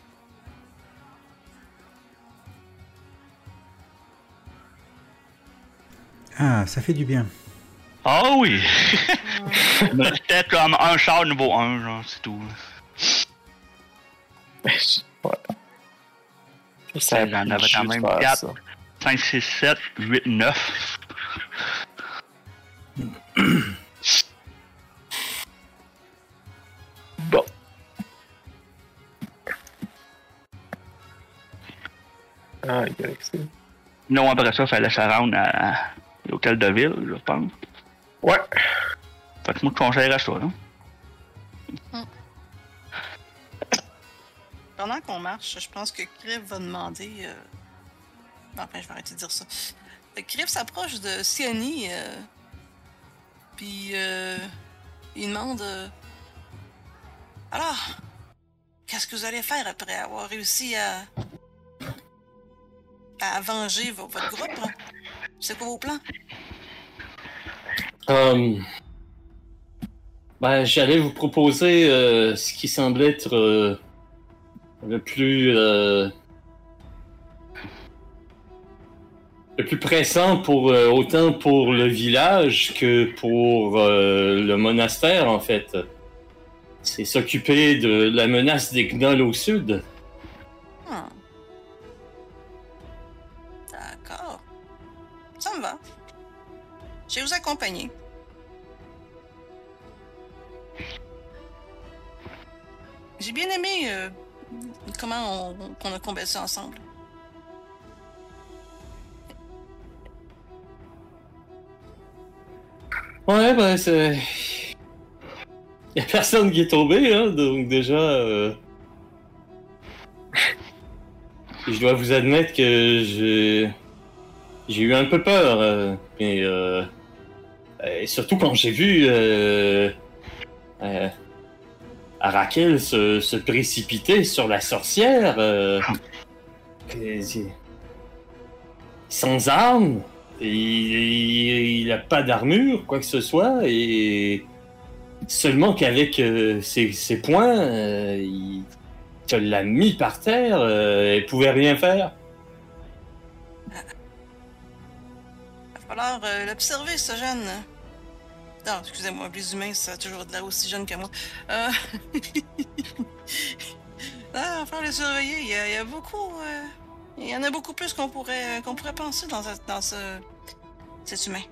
ah, ça fait du bien. Ah oui! C'était comme un char niveau 1, genre, c'est tout. ouais. Ça, avait quand même quatre. 5, 6, 7, 8, 9. Ah, il y a ça. Non, après ça, il fallait se rendre à, à l'hôtel de ville, je pense. Ouais. Fait que moi, je conseillerais ça, là. Pendant qu'on marche, je pense que Criff va demander. euh, Enfin, je vais arrêter de dire ça. Criff s'approche de Siani. euh, Puis euh, il demande. euh, Alors, qu'est-ce que vous allez faire après avoir réussi à à venger vo- votre groupe? hein? C'est quoi vos plans? Euh, ben, j'allais vous proposer euh, ce qui semble être euh, le plus euh, le plus pressant pour autant pour le village que pour le monastère en fait. C'est s'occuper de la menace des gnolls au sud. Je vous accompagner. J'ai bien aimé euh, comment on, a combattu ensemble. Ouais, ben c'est. Y a personne qui est tombé, hein, donc déjà. euh, Je dois vous admettre que j'ai. J'ai eu un peu peur, euh, mais. Euh... Et surtout quand j'ai vu. Euh... euh, Arakel se, se précipiter sur la sorcière. euh, et- Sans armes. Et il, il a pas d'armure, quoi que ce soit, et seulement qu'avec euh, ses, ses poings, euh, il te l'a mis par terre, euh, elle pouvait rien faire. Il va falloir euh, l'observer, ce jeune. Non, excusez-moi, les humains, ça a toujours de l'air aussi jeune que moi. Euh... ah, falloir les surveiller. Il y a, il y a beaucoup. euh, Il y en a beaucoup plus qu'on pourrait, qu'on pourrait penser dans, ce- dans ce. cet humain.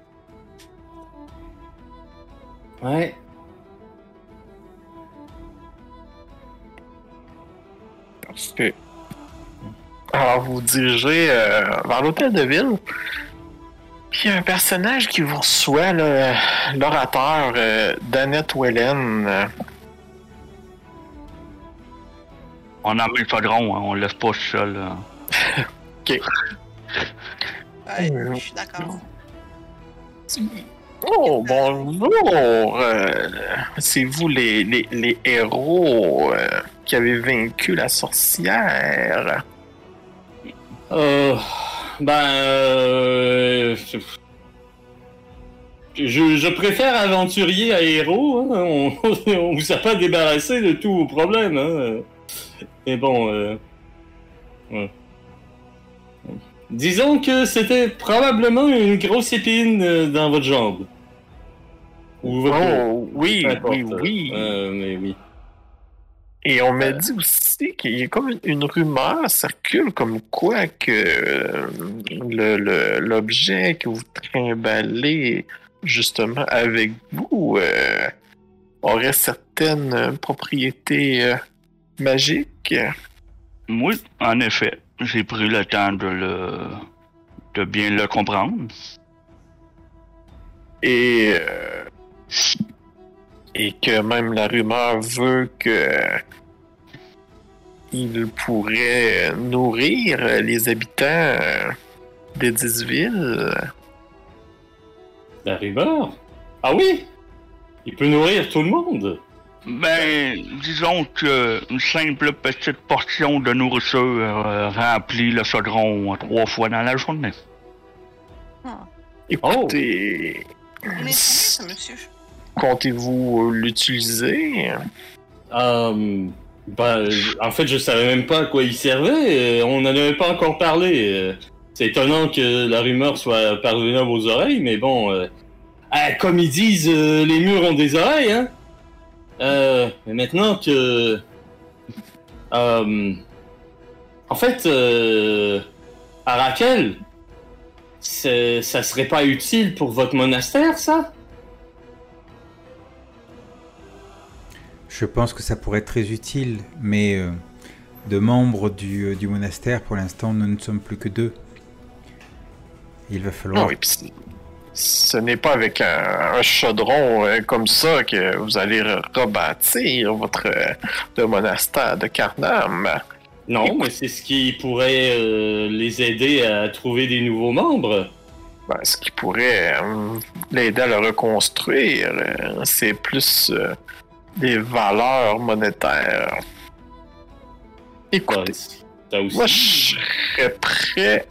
Ouais. Parce que. Alors, vous vous dirigez euh, vers l'hôtel de ville. Puis il y a un personnage qui vous reçoit, là, l'orateur euh, Danette Wellen. euh, On a mis le chaudron, hein, on le laisse pas seul. hein. Ouais, Euh, je suis d'accord. Oh, bonjour! euh, C'est vous les, les, les héros euh, qui avez vaincu la sorcière. Euh, ben, euh, je, je préfère aventurier à héros. hein. On, on vous a pas débarrassé de tous vos problèmes. Hein. Mais bon, euh, ouais. disons que c'était probablement une grosse épine euh, dans votre jambe. Ou votre Oh, oui, oui, oui. Euh, mais oui. Et on m'a dit aussi qu'il y a comme une, une rumeur circule comme quoi que euh, le- le- l'objet que vous trimballez justement avec vous euh, aurait certaines propriétés euh, magiques. Oui, en effet, j'ai pris le temps de le. de bien le comprendre. Et, et que même la rumeur veut que il pourrait nourrir les habitants des dix villes. La rumeur? Ah oui Il peut nourrir tout le monde. Ben, disons que une simple petite portion de nourriture euh, remplit le chaudron trois fois dans la journée. Écoutez, Il est ça, monsieur? Comptez-vous l'utiliser? Euh, ben, en fait, je savais même pas à quoi il servait. euh, On n'en avait pas encore parlé. euh. C'est étonnant que la rumeur soit parvenue à vos oreilles, mais bon, euh, ah, comme ils disent, euh, les murs ont des oreilles, hein. Euh, mais maintenant que, euh, en fait, euh, à Raquel, ça serait pas utile pour votre monastère, ça? Je pense que ça pourrait être très utile, mais euh, de membres du, euh, du monastère, pour l'instant, nous ne sommes plus que deux. Il va falloir... Non, et puis c- ce n'est pas avec un, un chaudron euh, comme ça que vous allez re- rebâtir votre euh, le monastère de Carnam. Non, mais c'est ce qui pourrait euh, les aider à trouver des nouveaux membres. Ben, ce qui pourrait euh, l'aider à le reconstruire, euh, c'est plus des valeurs monétaires. Écoutez, ça aussi. moi je serais prêt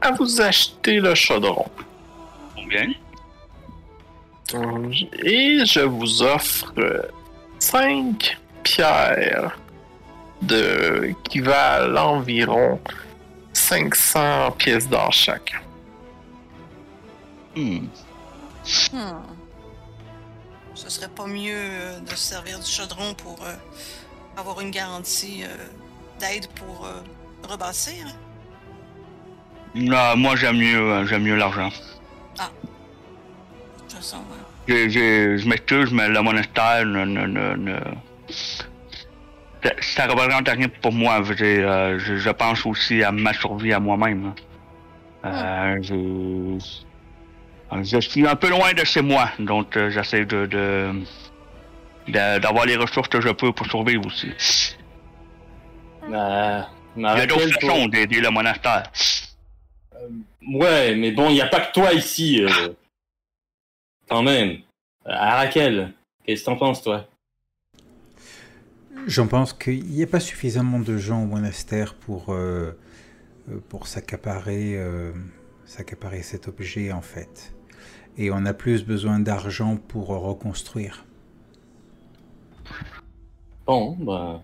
à vous acheter le chaudron. Combien? Et je vous offre 5 pierres de, qui valent environ 500 pièces d'or chaque. Hmm. Hmm. Ce serait pas mieux euh, de se servir du chaudron pour euh, avoir une garantie euh, d'aide pour euh, rebâtir? Non, moi j'aime mieux, j'aime mieux l'argent. De toute façon, ouais. Je m'excuse, mais le monastère ne. ne, ne, ne- Ça- Ça représente rien pour moi. Je, je, je pense aussi à ma survie à moi-même. Euh, je... je suis un peu loin de chez moi, donc euh, j'essaie de, de, de- d'avoir les ressources que je peux pour survivre aussi. Euh, Il y a d'autres Raquel, façons d'aider le monastère. Ouais, mais bon, il n'y a pas que toi ici. euh. Quand même. Euh, Arakel, qu'est-ce que t'en penses, toi? J'en pense qu'il n'y a pas suffisamment de gens au monastère pour, euh, euh, pour s'accaparer euh, s'accaparer cet objet en fait. Et on a plus besoin d'argent pour reconstruire. Bon, bah.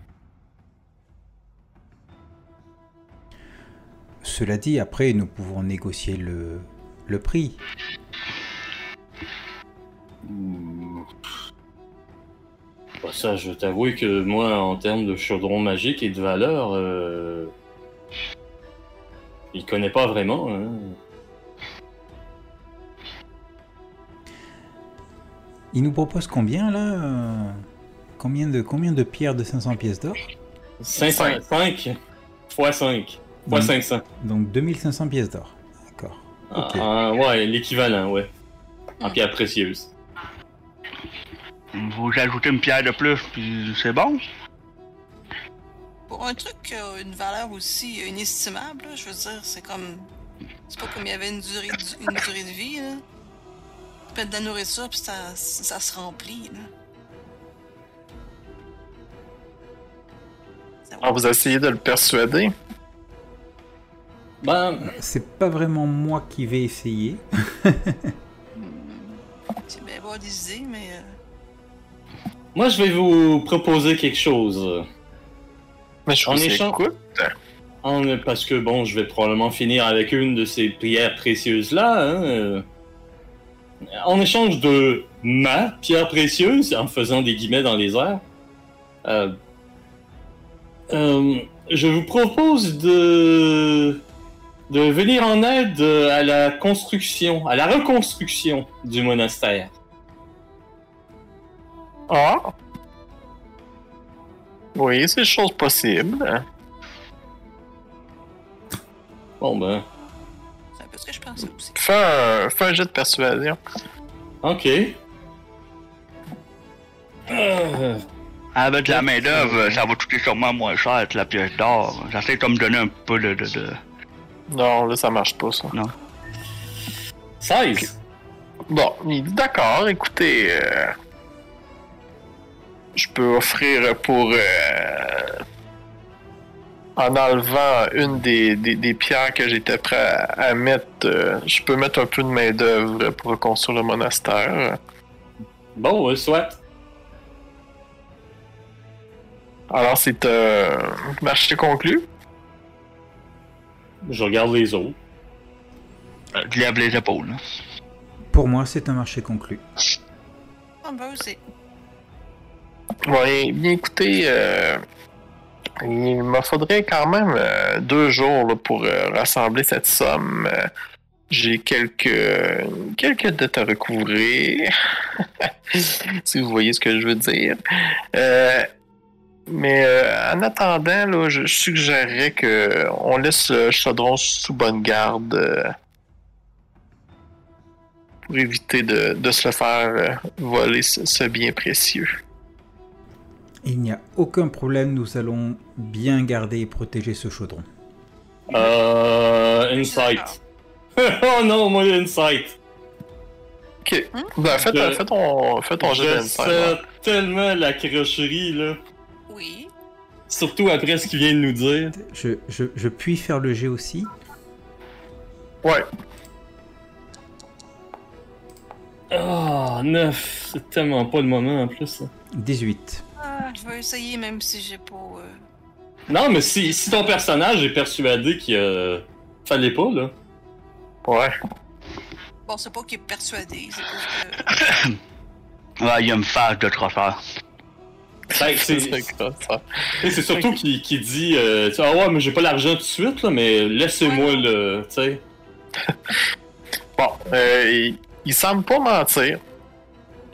Cela dit, après, nous pouvons négocier le, le prix. hmm. Bah, ça, je t'avoue que moi, en termes de chaudron magique et de valeur, euh... il connaît pas vraiment. Hein. Il nous propose combien là euh, combien, de, combien de pierres de 500 pièces d'or? 500, 5 fois 5 fois Mhm. 500. Donc 2500 pièces d'or. D'accord. Ok. Ah, ouais, l'équivalent, ouais. En Mm. pierre précieuse. Vous ajoutez une pierre de plus, puis c'est bon. Pour un truc qui a une valeur aussi inestimable, là, je veux dire, c'est comme. C'est pas comme il y avait une durée, de- une durée de vie, là. Tu de la nourriture, puis ça, ça se remplit, là. Ça Alors, vous essayez de le persuader? Ben, C'est pas vraiment moi qui vais essayer. C'est bien avoir des idées, mais. euh, moi, je vais vous proposer quelque chose. Mais je En vous échange- écoute. En- parce que bon, je vais probablement finir avec une de ces pierres précieuses-là. hein, euh. En échange de ma pierre précieuse, en faisant des guillemets dans les airs, euh, euh, je vous propose de de venir en aide à la construction, à la reconstruction du monastère. Ah. Oui, c'est chose possible. Bon ben, aussi. Fais un, fais un jet de persuasion. ok. Euh, Avec la main-d'œuvre, ça va coûter sûrement moins cher que la pièce d'or. J'essaie de me donner un peu de. de, de... Non, là, ça marche pas, ça. 16. Bon, il dit d'accord, écoutez. euh, je peux offrir pour. euh, en enlevant une des, des, des pierres que j'étais prêt à, à mettre, euh, je peux mettre un peu de main-d'œuvre pour reconstruire le monastère. Bon, ouais, soit. Alors, c'est un marché conclu. Je regarde les autres. Euh, Je lève les épaules. Pour moi, c'est un marché conclu. Ah, ben aussi. Oui, bien écoutez, euh, il me faudrait quand même euh, deux jours pour euh, rassembler cette somme. Euh, J'ai quelques quelques dettes à recouvrir, si vous voyez ce que je veux dire. Mais en attendant, je suggérerais que on laisse le chaudron sous bonne garde pour éviter de, de se le faire voler ce bien précieux. Il n'y a aucun problème, nous allons bien garder et protéger ce chaudron. Euh. Insight. oh non, moi, Insight. Ok. Ben, ton- Je- fais ton, fais ton jeu Je d'insight. sens tellement la crocherie, là. Oui. Surtout après ce qu'il vient de nous dire. Je, je, je puis faire le jet aussi? Ouais. Ah, 9. C'est tellement pas le moment en plus. ça. 18. Ah, je vais essayer même si j'ai pas. euh, Non, mais si, si ton personnage est persuadé qu'il euh, fallait pas, là. Ouais. Bon, c'est pas qu'il est persuadé, c'est que. Ouais, il y a une phase de. Fait que c'est C'est surtout qu'il dit euh, tu sais, Ah ouais, mais j'ai pas l'argent tout de suite, là, mais laissez-moi Ouais. le. Tu sais. Bon, euh, il, il semble pas mentir.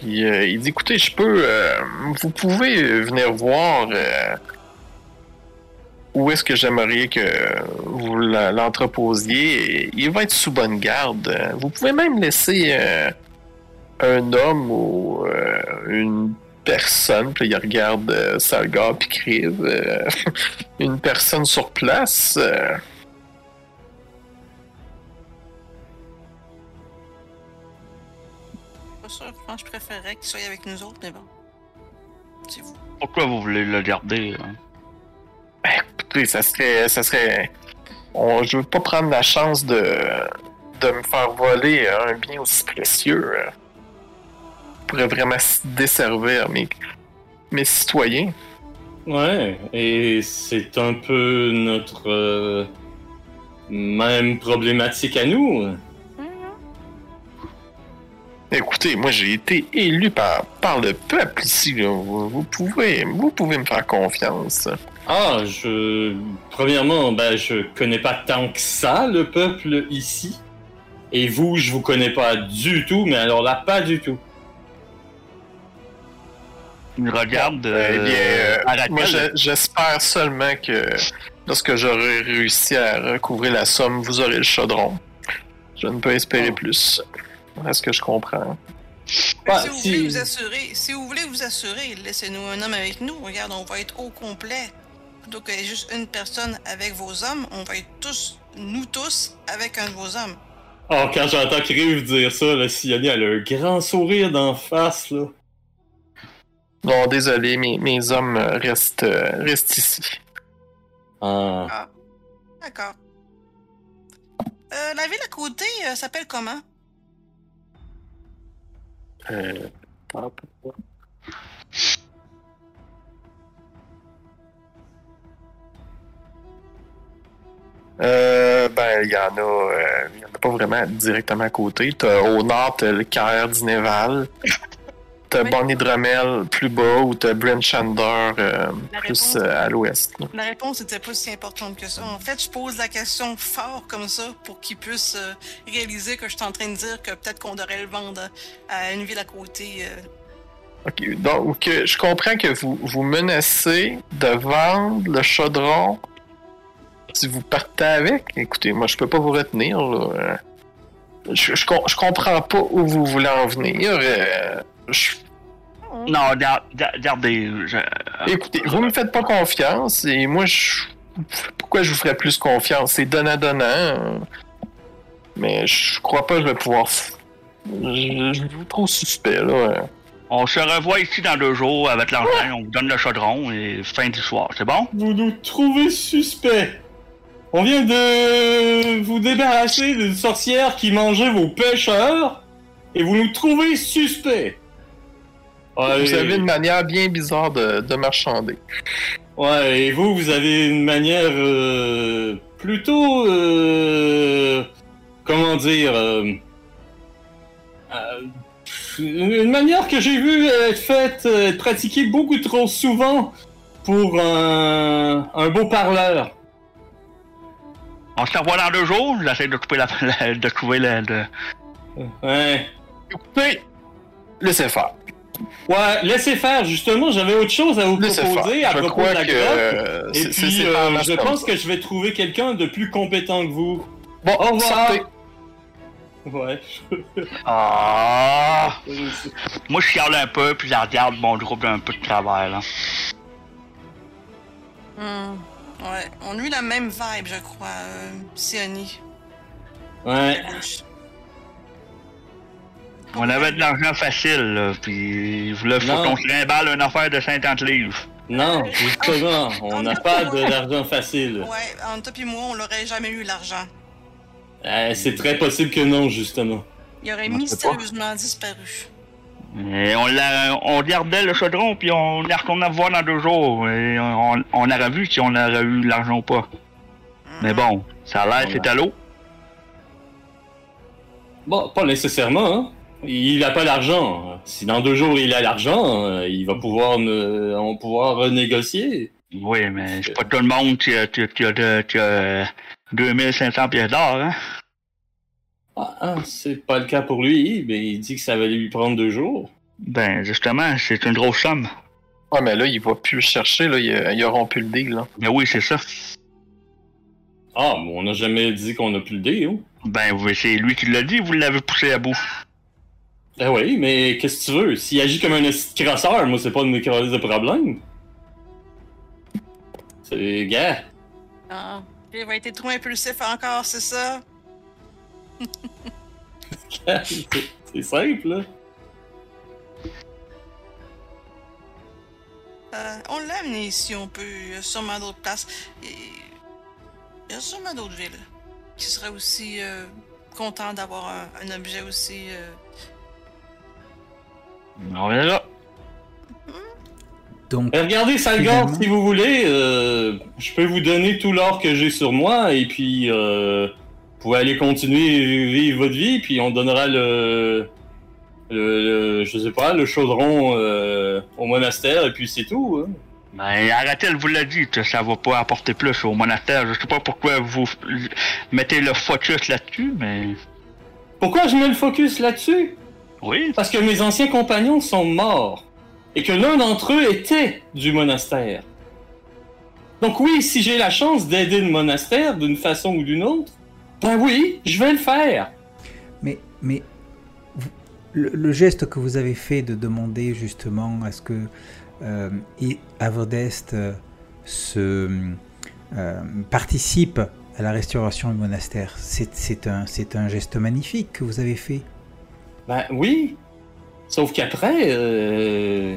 Il, euh, il dit écoutez, je peux. euh, vous pouvez venir voir euh, où est-ce que j'aimerais que vous l'entreposiez. Il va être sous bonne garde. Vous pouvez même laisser un homme ou une personne, puis il regarde Salgar puis Kriv, euh, une personne sur place. Je pense que je préférerais qu'il soit avec nous autres, mais bon. C'est vous. Pourquoi vous voulez le garder? hein? Écoutez, ça serait. Ça serait. On, je veux pas prendre la chance de, de me faire voler un bien aussi précieux. euh. Je pourrais vraiment desservir mes, mes citoyens. Ouais, et c'est un peu notre euh, même problématique à nous. Écoutez, moi j'ai été élu par, par le peuple ici. là. Vous, vous pouvez, vous pouvez me faire confiance. Ah, je. Premièrement, ben, je connais pas tant que ça le peuple ici. Et vous, je vous connais pas du tout, mais alors là, pas du tout. Il regarde Eh euh, bien, euh, à la moi j'espère seulement que lorsque j'aurai réussi à recouvrir la somme, vous aurez le chaudron. Je ne peux espérer Oh. plus. Est-ce que je comprends? Bah, si vous si- voulez vous assurer, si vous voulez vous assurer, laissez-nous un homme avec nous. Regarde, on va être au complet. Plutôt qu'il y ait juste une personne avec vos hommes, on va être tous, nous tous, avec un de vos hommes. Oh, quand j'entends Kriv dire ça, là, Siani, elle a un grand sourire d'en face, là. Non, désolé, mes, mes hommes restent, euh, restent ici. Ah. D'accord. Euh, la ville à côté euh, s'appelle comment? Euh, ben, il y en a, euh, y en a pas vraiment directement à côté. T'as, au nord, t'as le Caire d'Inéval. T'as Oui. Bonnie Dromel plus bas ou t'as Brent Shander euh, plus euh, à l'ouest. La réponse n'était pas si importante que ça. En fait, je pose la question fort comme ça pour qu'ils puissent euh, réaliser que je suis en train de dire que peut-être qu'on devrait le vendre à une ville à côté. Ok, donc je comprends que vous, vous menacez de vendre le chaudron si vous partez avec. Écoutez, moi je peux pas vous retenir. Là. Je, je, je comprends pas où vous voulez en venir. Euh, je- Non, gar- gar- regardez. je- écoutez, vous me faites pas confiance et moi je. Pourquoi je vous ferais plus confiance? C'est donnant-donnant. euh, Mais je crois pas que je vais pouvoir. Je, je vous trouve suspect là. euh. On se revoit ici dans deux jours avec l'argent, on vous donne le chaudron et fin du soir, c'est bon? Vous nous trouvez suspect. On vient de vous débarrasser d'une sorcière qui mangeait vos pêcheurs et vous nous trouvez suspect. Ouais, Vous avez une manière bien bizarre de, de marchander. ouais, et vous, vous avez une manière euh, plutôt, euh, comment dire, euh, une manière que j'ai vue être faite, être pratiquée beaucoup trop souvent pour un, un beau parleur. On se revoit dans deux jours, j'essaie de trouver la, la- de trouver le, le- Ouais. Écoutez, laissez faire. Ouais, laissez faire, justement, j'avais autre chose à vous Laissez proposer faire. à Je propos crois de la que grotte. euh, Et puis, euh, je pense ça. que je vais trouver quelqu'un de plus compétent que vous. Bon, Au revoir. sortez. Ouais. Ah! Moi, je chiale un peu, puis je regarde mon groupe d'un peu de travers, là. Hmm. Ouais, on a eu la même vibe, je crois, euh, Sioni. Ouais. On avait de l'argent facile, là, puis faut Non. qu'on se trimballe une affaire de 50 livres. Non, justement, on n'a pas de l'argent facile. Ouais, entre toi et moi, on l'aurait jamais eu l'argent. Euh, c'est très possible que non, justement. Il aurait mystérieusement disparu. Et on, l'a, on regardait le chaudron, puis on est retourné voir dans deux jours. Et on, on aurait vu si on aurait eu l'argent ou pas. Mais bon, ça a l'air c'est à l'eau. Bon, pas nécessairement, hein. Il a pas l'argent. Si dans deux jours il a l'argent, euh, il va pouvoir, ne- on va pouvoir renégocier. Oui, mais c'est pas tout le monde qui a, qui a- qui a de- qui a 2500 pièces d'or, hein? Ah, ah, c'est pas le cas pour lui, mais il dit que ça va lui prendre deux jours. Ben, justement, c'est une grosse somme. Ouais, mais là, il va plus le chercher, là. Il, a- il a rompu le deal, là. Ben oui, c'est ça. Ah, mais on n'a jamais dit qu'on a plus le deal. Ben, oui, c'est lui qui l'a dit, vous l'avez poussé à bout. Ben oui, mais qu'est-ce que tu veux? S'il agit comme un crasseur, moi, c'est pas une crise de problème. C'est gars. Ah, il va être trop impulsif encore, c'est ça? c'est simple, là. Euh, on l'a amené ici, on peut. Il y a sûrement d'autres places. Et... Il y a sûrement d'autres villes qui seraient aussi euh, contents d'avoir un, un objet aussi. euh, On verra. Donc, regardez, Salgord, Finalement. si vous voulez, euh, je peux vous donner tout l'or que j'ai sur moi, et puis euh, vous pouvez aller continuer à vivre votre vie, puis on donnera le, le, le- je sais pas, le chaudron euh, au monastère, et puis c'est tout. hein. Ben, Aratel vous l'a dit, que ça va pas apporter plus au monastère. Je sais pas pourquoi vous mettez le focus là-dessus, mais. Pourquoi je mets le focus là-dessus? Oui. Parce que mes anciens compagnons sont morts, et que l'un d'entre eux était du monastère. Donc oui, si j'ai la chance d'aider le monastère d'une façon ou d'une autre, ben oui, je vais le faire. mais, mais le, le geste que vous avez fait de demander justement à ce que euh, Avodest euh, se euh, participe à la restauration du monastère, c'est c'est un, c'est un geste magnifique que vous avez fait. Ben oui. Sauf qu'après, euh,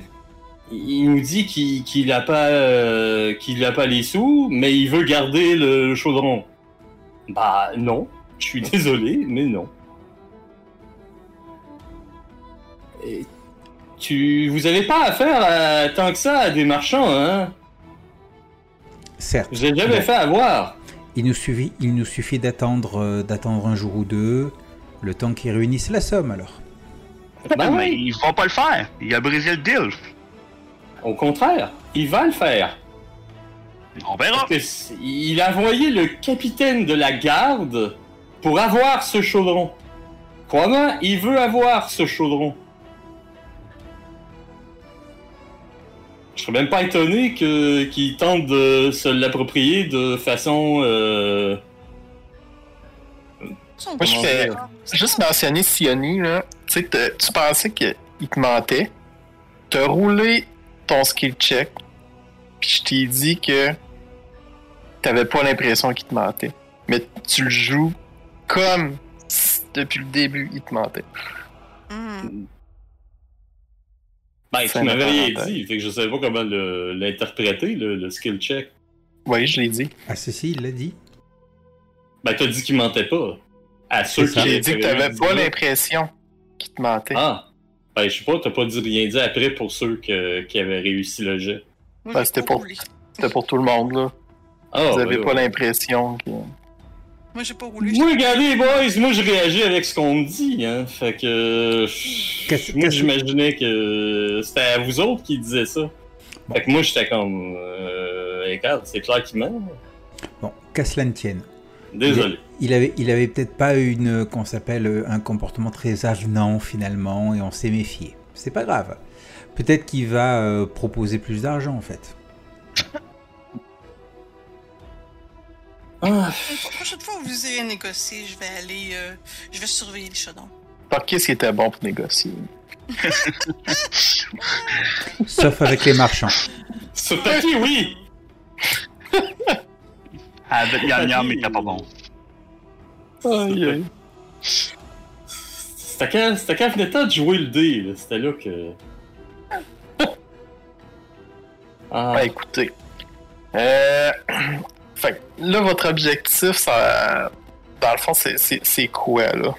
il nous dit qu'il qu'il a pas euh, qu'il a pas les sous, mais il veut garder le, chaudron. Bah non. Je suis désolé, mais non. Et tu, vous avez pas affaire à, tant que ça à des marchands, hein? Certes. Vous avez jamais fait avoir. Il nous suffit, il nous suffit d'attendre, euh, d'attendre un jour ou deux, le temps qu'ils réunissent la somme alors. Ben mais oui. ils vont pas le faire. Il a brisé le deal. Au contraire, il va le faire. On verra. Parce que c- il a envoyé le capitaine de la garde pour avoir ce chaudron. Crois-moi, il veut avoir ce chaudron. Je serais même pas étonné que qu'il tente de se l'approprier de façon euh, Moi, je fais- Juste mentionner Sioni, là. Tu sais, t'as- tu pensais qu'il te mentait. T'as roulé ton skill check. Puis je t'ai dit que t'avais pas l'impression qu'il te mentait. Mais tu le joues comme si depuis le début il te mentait. Hmm. Ben, C'est tu m'avais rien dit, fait que je savais pas comment l'interpréter, le, le skill check. Oui, je l'ai dit. Ah, si, si, il l'a dit. Ben, t'as dit qu'il mentait pas. À ceux qui J'ai dit que t'avais pas là. l'impression qu'il te mentait. Ah! Ben, je sais pas, t'as pas dit rien dit après pour ceux que- qui avaient réussi le jet. Ben, c'était pour-. C'était pour tout le monde, là. Ah, Vous avez ben, pas ouais. l'impression que. Moi, j'ai pas roulé. Moi, regardez, boys, moi, je réagis avec ce qu'on me dit, hein. Fait que. Qu'est-ce- moi, qu'est-ce- j'imaginais que c'était à vous autres qui disiez ça. Fait que moi, j'étais comme. Euh. Regarde, c'est clair qu'il ment. Bon, qu'à cela ne tienne? Désolé. Il avait, il avait peut-être pas une, qu'on s'appelle, euh, un comportement très avenant finalement, et on s'est méfié. C'est pas grave. Peut-être qu'il va euh, proposer plus d'argent en fait. Ah, La prochaine fois où vous irez négocier, je vais aller. euh, je vais surveiller les chaudrons. Par qui ce qui était bon pour négocier? Sauf avec les marchands. sur papier, oui! Avec Yann Yam, il était pas bon. Aïe, aïe. C'était quand, c'était quand venait temps de jouer le dé, là? C'était là que. Ah, Ben, écoutez. Euh... fait que là, votre objectif, ça. dans le fond, c'est- c'est c'est quoi, là?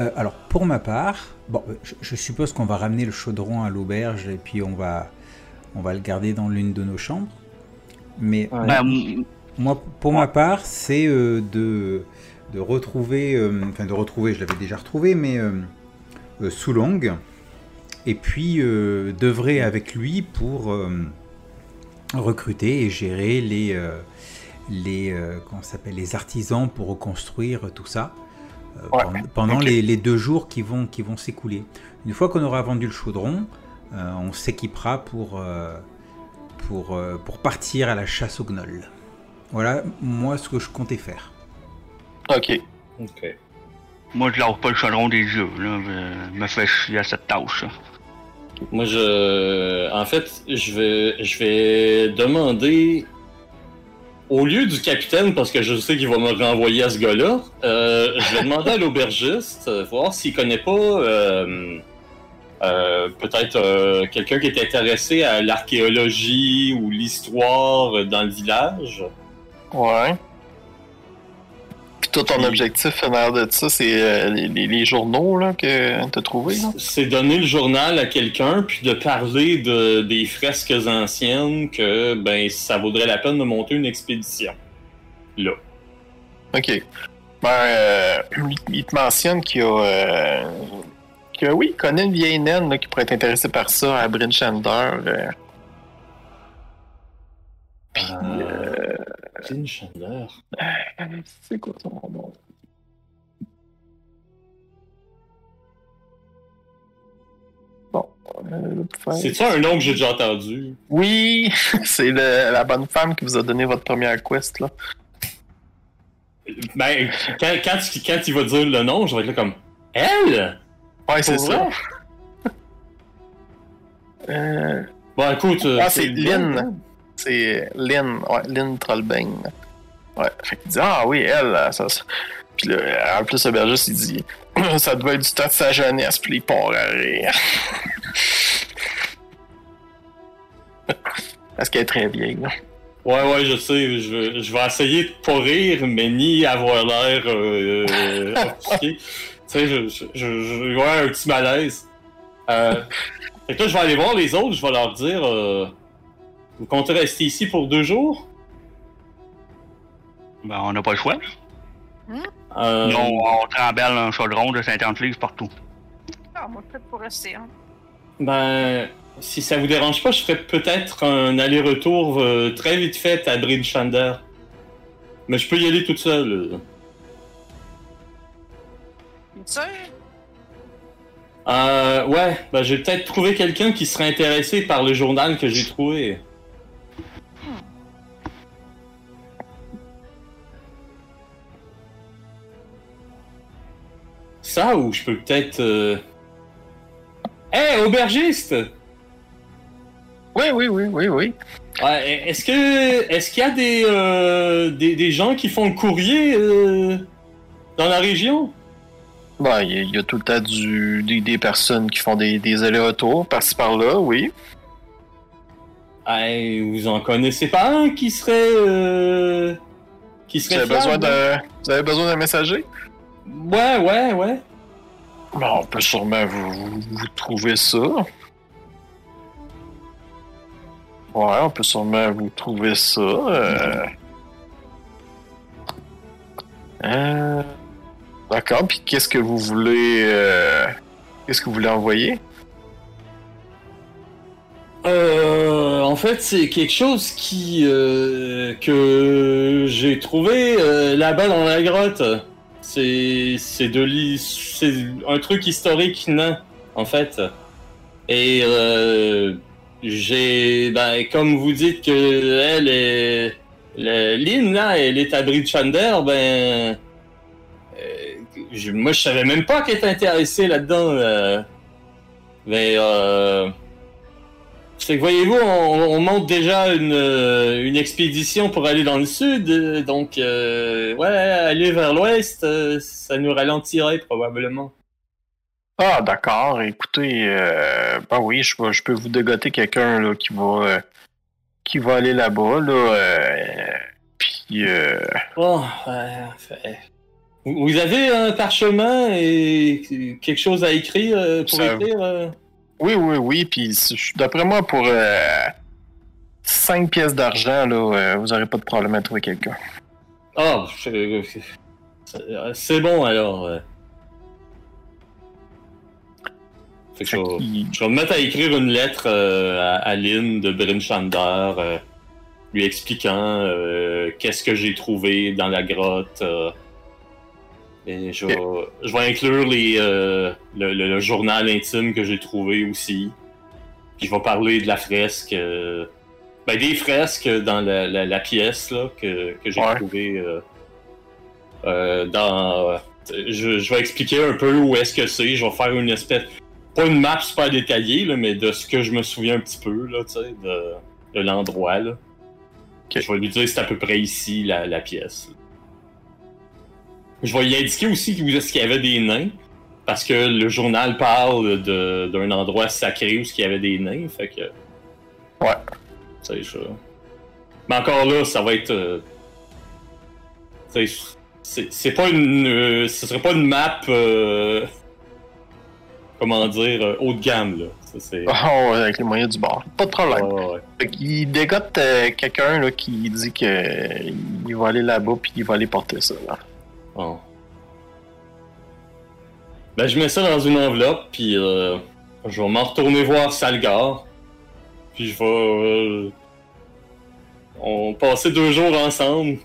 Euh, alors, pour ma part, bon, euh, je, je suppose qu'on va ramener le chaudron à l'auberge et puis on va, on va le garder dans l'une de nos chambres. Mais Ouais. Ben, m- moi, pour ma part, c'est euh, de, de retrouver, euh, enfin de retrouver, je l'avais déjà retrouvé, mais euh, euh, Soulong, et puis d'œuvrer avec lui pour recruter et gérer les, les, comment s'appelle, les artisans pour reconstruire tout ça Ouais, pendant, les, les deux jours qui vont, qui vont s'écouler. Une fois qu'on aura vendu le chaudron, on s'équipera pour, pour, pour partir à la chasse au gnoll. Voilà, moi, ce que je comptais faire. Ok. Ok. moi, je lave pas le chaudron des yeux, là. Je me fais chier à cette tâche. Moi, je. En fait, je vais, je vais demander. Au lieu du capitaine, parce que je sais qu'il va me renvoyer à ce gars-là, euh, je vais demander à l'aubergiste, euh, voir s'il connaît pas euh, euh, peut-être euh, quelqu'un qui est intéressé à l'archéologie ou l'histoire dans le village. Ouais. Puis toi, ton Puis- objectif en l'air de ça, c'est euh, les, journaux là, que t'as trouvés, là? C'est donner le journal à quelqu'un, puis de parler de, des fresques anciennes, que ben ça vaudrait la peine de monter une expédition. Là. Ok. Ben, euh, il, te mentionne qu'il y a. euh, que oui, il connaît une vieille naine là, qui pourrait être intéressée par ça à Bryn Shander. euh. Euh... Clean Chandler. C'est quoi son nom? Bon. euh, faire- C'est ça un nom que j'ai déjà entendu? Oui, c'est la bonne femme qui vous a donné votre première quest, là. Ben, quand, quand, tu- quand il va dire le nom, je vais être là comme Elle? Ouais, c'est ça. Euh, Bon, écoute. euh, Ah, c'est Lynn. C'est Lynn, ouais, Lynn Trollbane. Ouais, fait qu'il dit Ah oui, elle, ça, ça. Puis là, en plus, le bergiste, il dit Ça doit être du temps de sa jeunesse, puis les porcs à rire. Parce qu'elle est très vieille, là. Ouais, ouais, je sais. Je, vais- je vais essayer de pas rire, mais ni avoir l'air euh, euh, tu sais, je, je, un petit malaise. Euh, fait que là, je vais aller voir les autres. Je vais leur dire euh, Vous comptez rester ici pour deux jours? Ben, on n'a pas le choix. Euh, Non, on trembelle un chaudron de 50 livres partout. Ah, moi, peut-être pour rester, hein. Ben, si ça vous dérange pas, je ferais peut-être un aller-retour euh, très vite fait à Bridgechander. Mais je peux y aller toute seule. Tu sûr? Euh, ouais, ben j'ai peut-être trouvé quelqu'un qui serait intéressé par le journal que j'ai trouvé. Ça ou je peux peut-être. Euh... Hey, aubergiste! Oui, oui, oui, oui, oui. Ouais, est-ce que est-ce qu'il y a des, euh, des des gens qui font le courrier euh, dans la région? Ben, il y, a- il y a tout le temps du, des, des personnes qui font des, des allers-retours par-ci par-là, oui. Hey, vous en connaissez pas un qui serait euh, qui Vous serait besoin d'un vous avez besoin d'un messager? Ouais, ouais, ouais. Ben, on peut sûrement vous, trouver ça. Ouais, on peut sûrement vous trouver ça. Euh... Euh, D'accord, puis qu'est-ce que vous voulez... euh, Qu'est-ce que vous voulez envoyer? Euh, en fait, c'est quelque chose qui que j'ai trouvé là-bas dans la grotte. C'est de c'est un truc historique nain en fait. Et euh, j'ai ben, comme vous dites que elle est le- Lynn là, elle est à Bridgechander, ben euh, je- moi je savais même pas qu'elle était intéressée là-dedans. euh. mais euh, c'est que voyez-vous, on, on monte déjà une, euh, une expédition pour aller dans le sud, euh, donc euh, ouais, aller vers l'ouest, ça nous ralentirait probablement. Ah, d'accord. Écoutez, euh, ben oui, je, peux vous dégoter quelqu'un là, qui va euh, qui va aller là-bas. Là, euh, puis, euh, Bon, ouais, fait- Vous avez un parchemin et quelque chose à écrire pour Ça- écrire? Oui, oui, oui. Puis d'après moi, pour 5 pièces d'argent, là, euh, vous aurez pas de problème à trouver quelqu'un. Ah, je- c'est- bon alors. euh. Fait que je, vais, qu'il- je vais me mettre à écrire une lettre euh, à, à Lynn de Brinchander, euh, lui expliquant euh, qu'est-ce que j'ai trouvé dans la grotte. Et je vais, je vais inclure les, euh, le, le- le journal intime que j'ai trouvé aussi. Puis je vais parler de la fresque. euh, ben, des fresques dans la, la- la pièce là, que, que j'ai Ouais. trouvé euh, euh, dans. Je, je vais expliquer un peu où est-ce que c'est. Je vais faire une espèce. Pas une map super détaillée, là, mais de ce que je me souviens un petit peu là, de, de l'endroit. là. Je vais lui dire c'est à peu près ici la, la pièce. Je vais lui indiquer aussi où est-ce qu'il y avait des nains. Parce que le journal parle de- d'un endroit sacré où il y avait des nains. Fait que. Ouais. Sais, je... Mais encore là, ça va être. euh, c'est c'est pas une. euh, ce serait pas une map. euh, comment dire, euh, haut de gamme, là. Ça, c'est. Oh, avec les moyens du bord. Pas de problème. Ouais. Fait qu'il dégote euh, quelqu'un là, qui dit que euh, il va aller là-bas puis il va aller porter ça. Là. Bon. Ben, je mets ça dans une enveloppe, puis euh, je vais m'en retourner voir Salgar. Puis je vais. euh, on passer deux jours ensemble.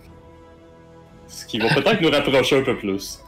Ce qui va peut-être nous rapprocher un peu plus.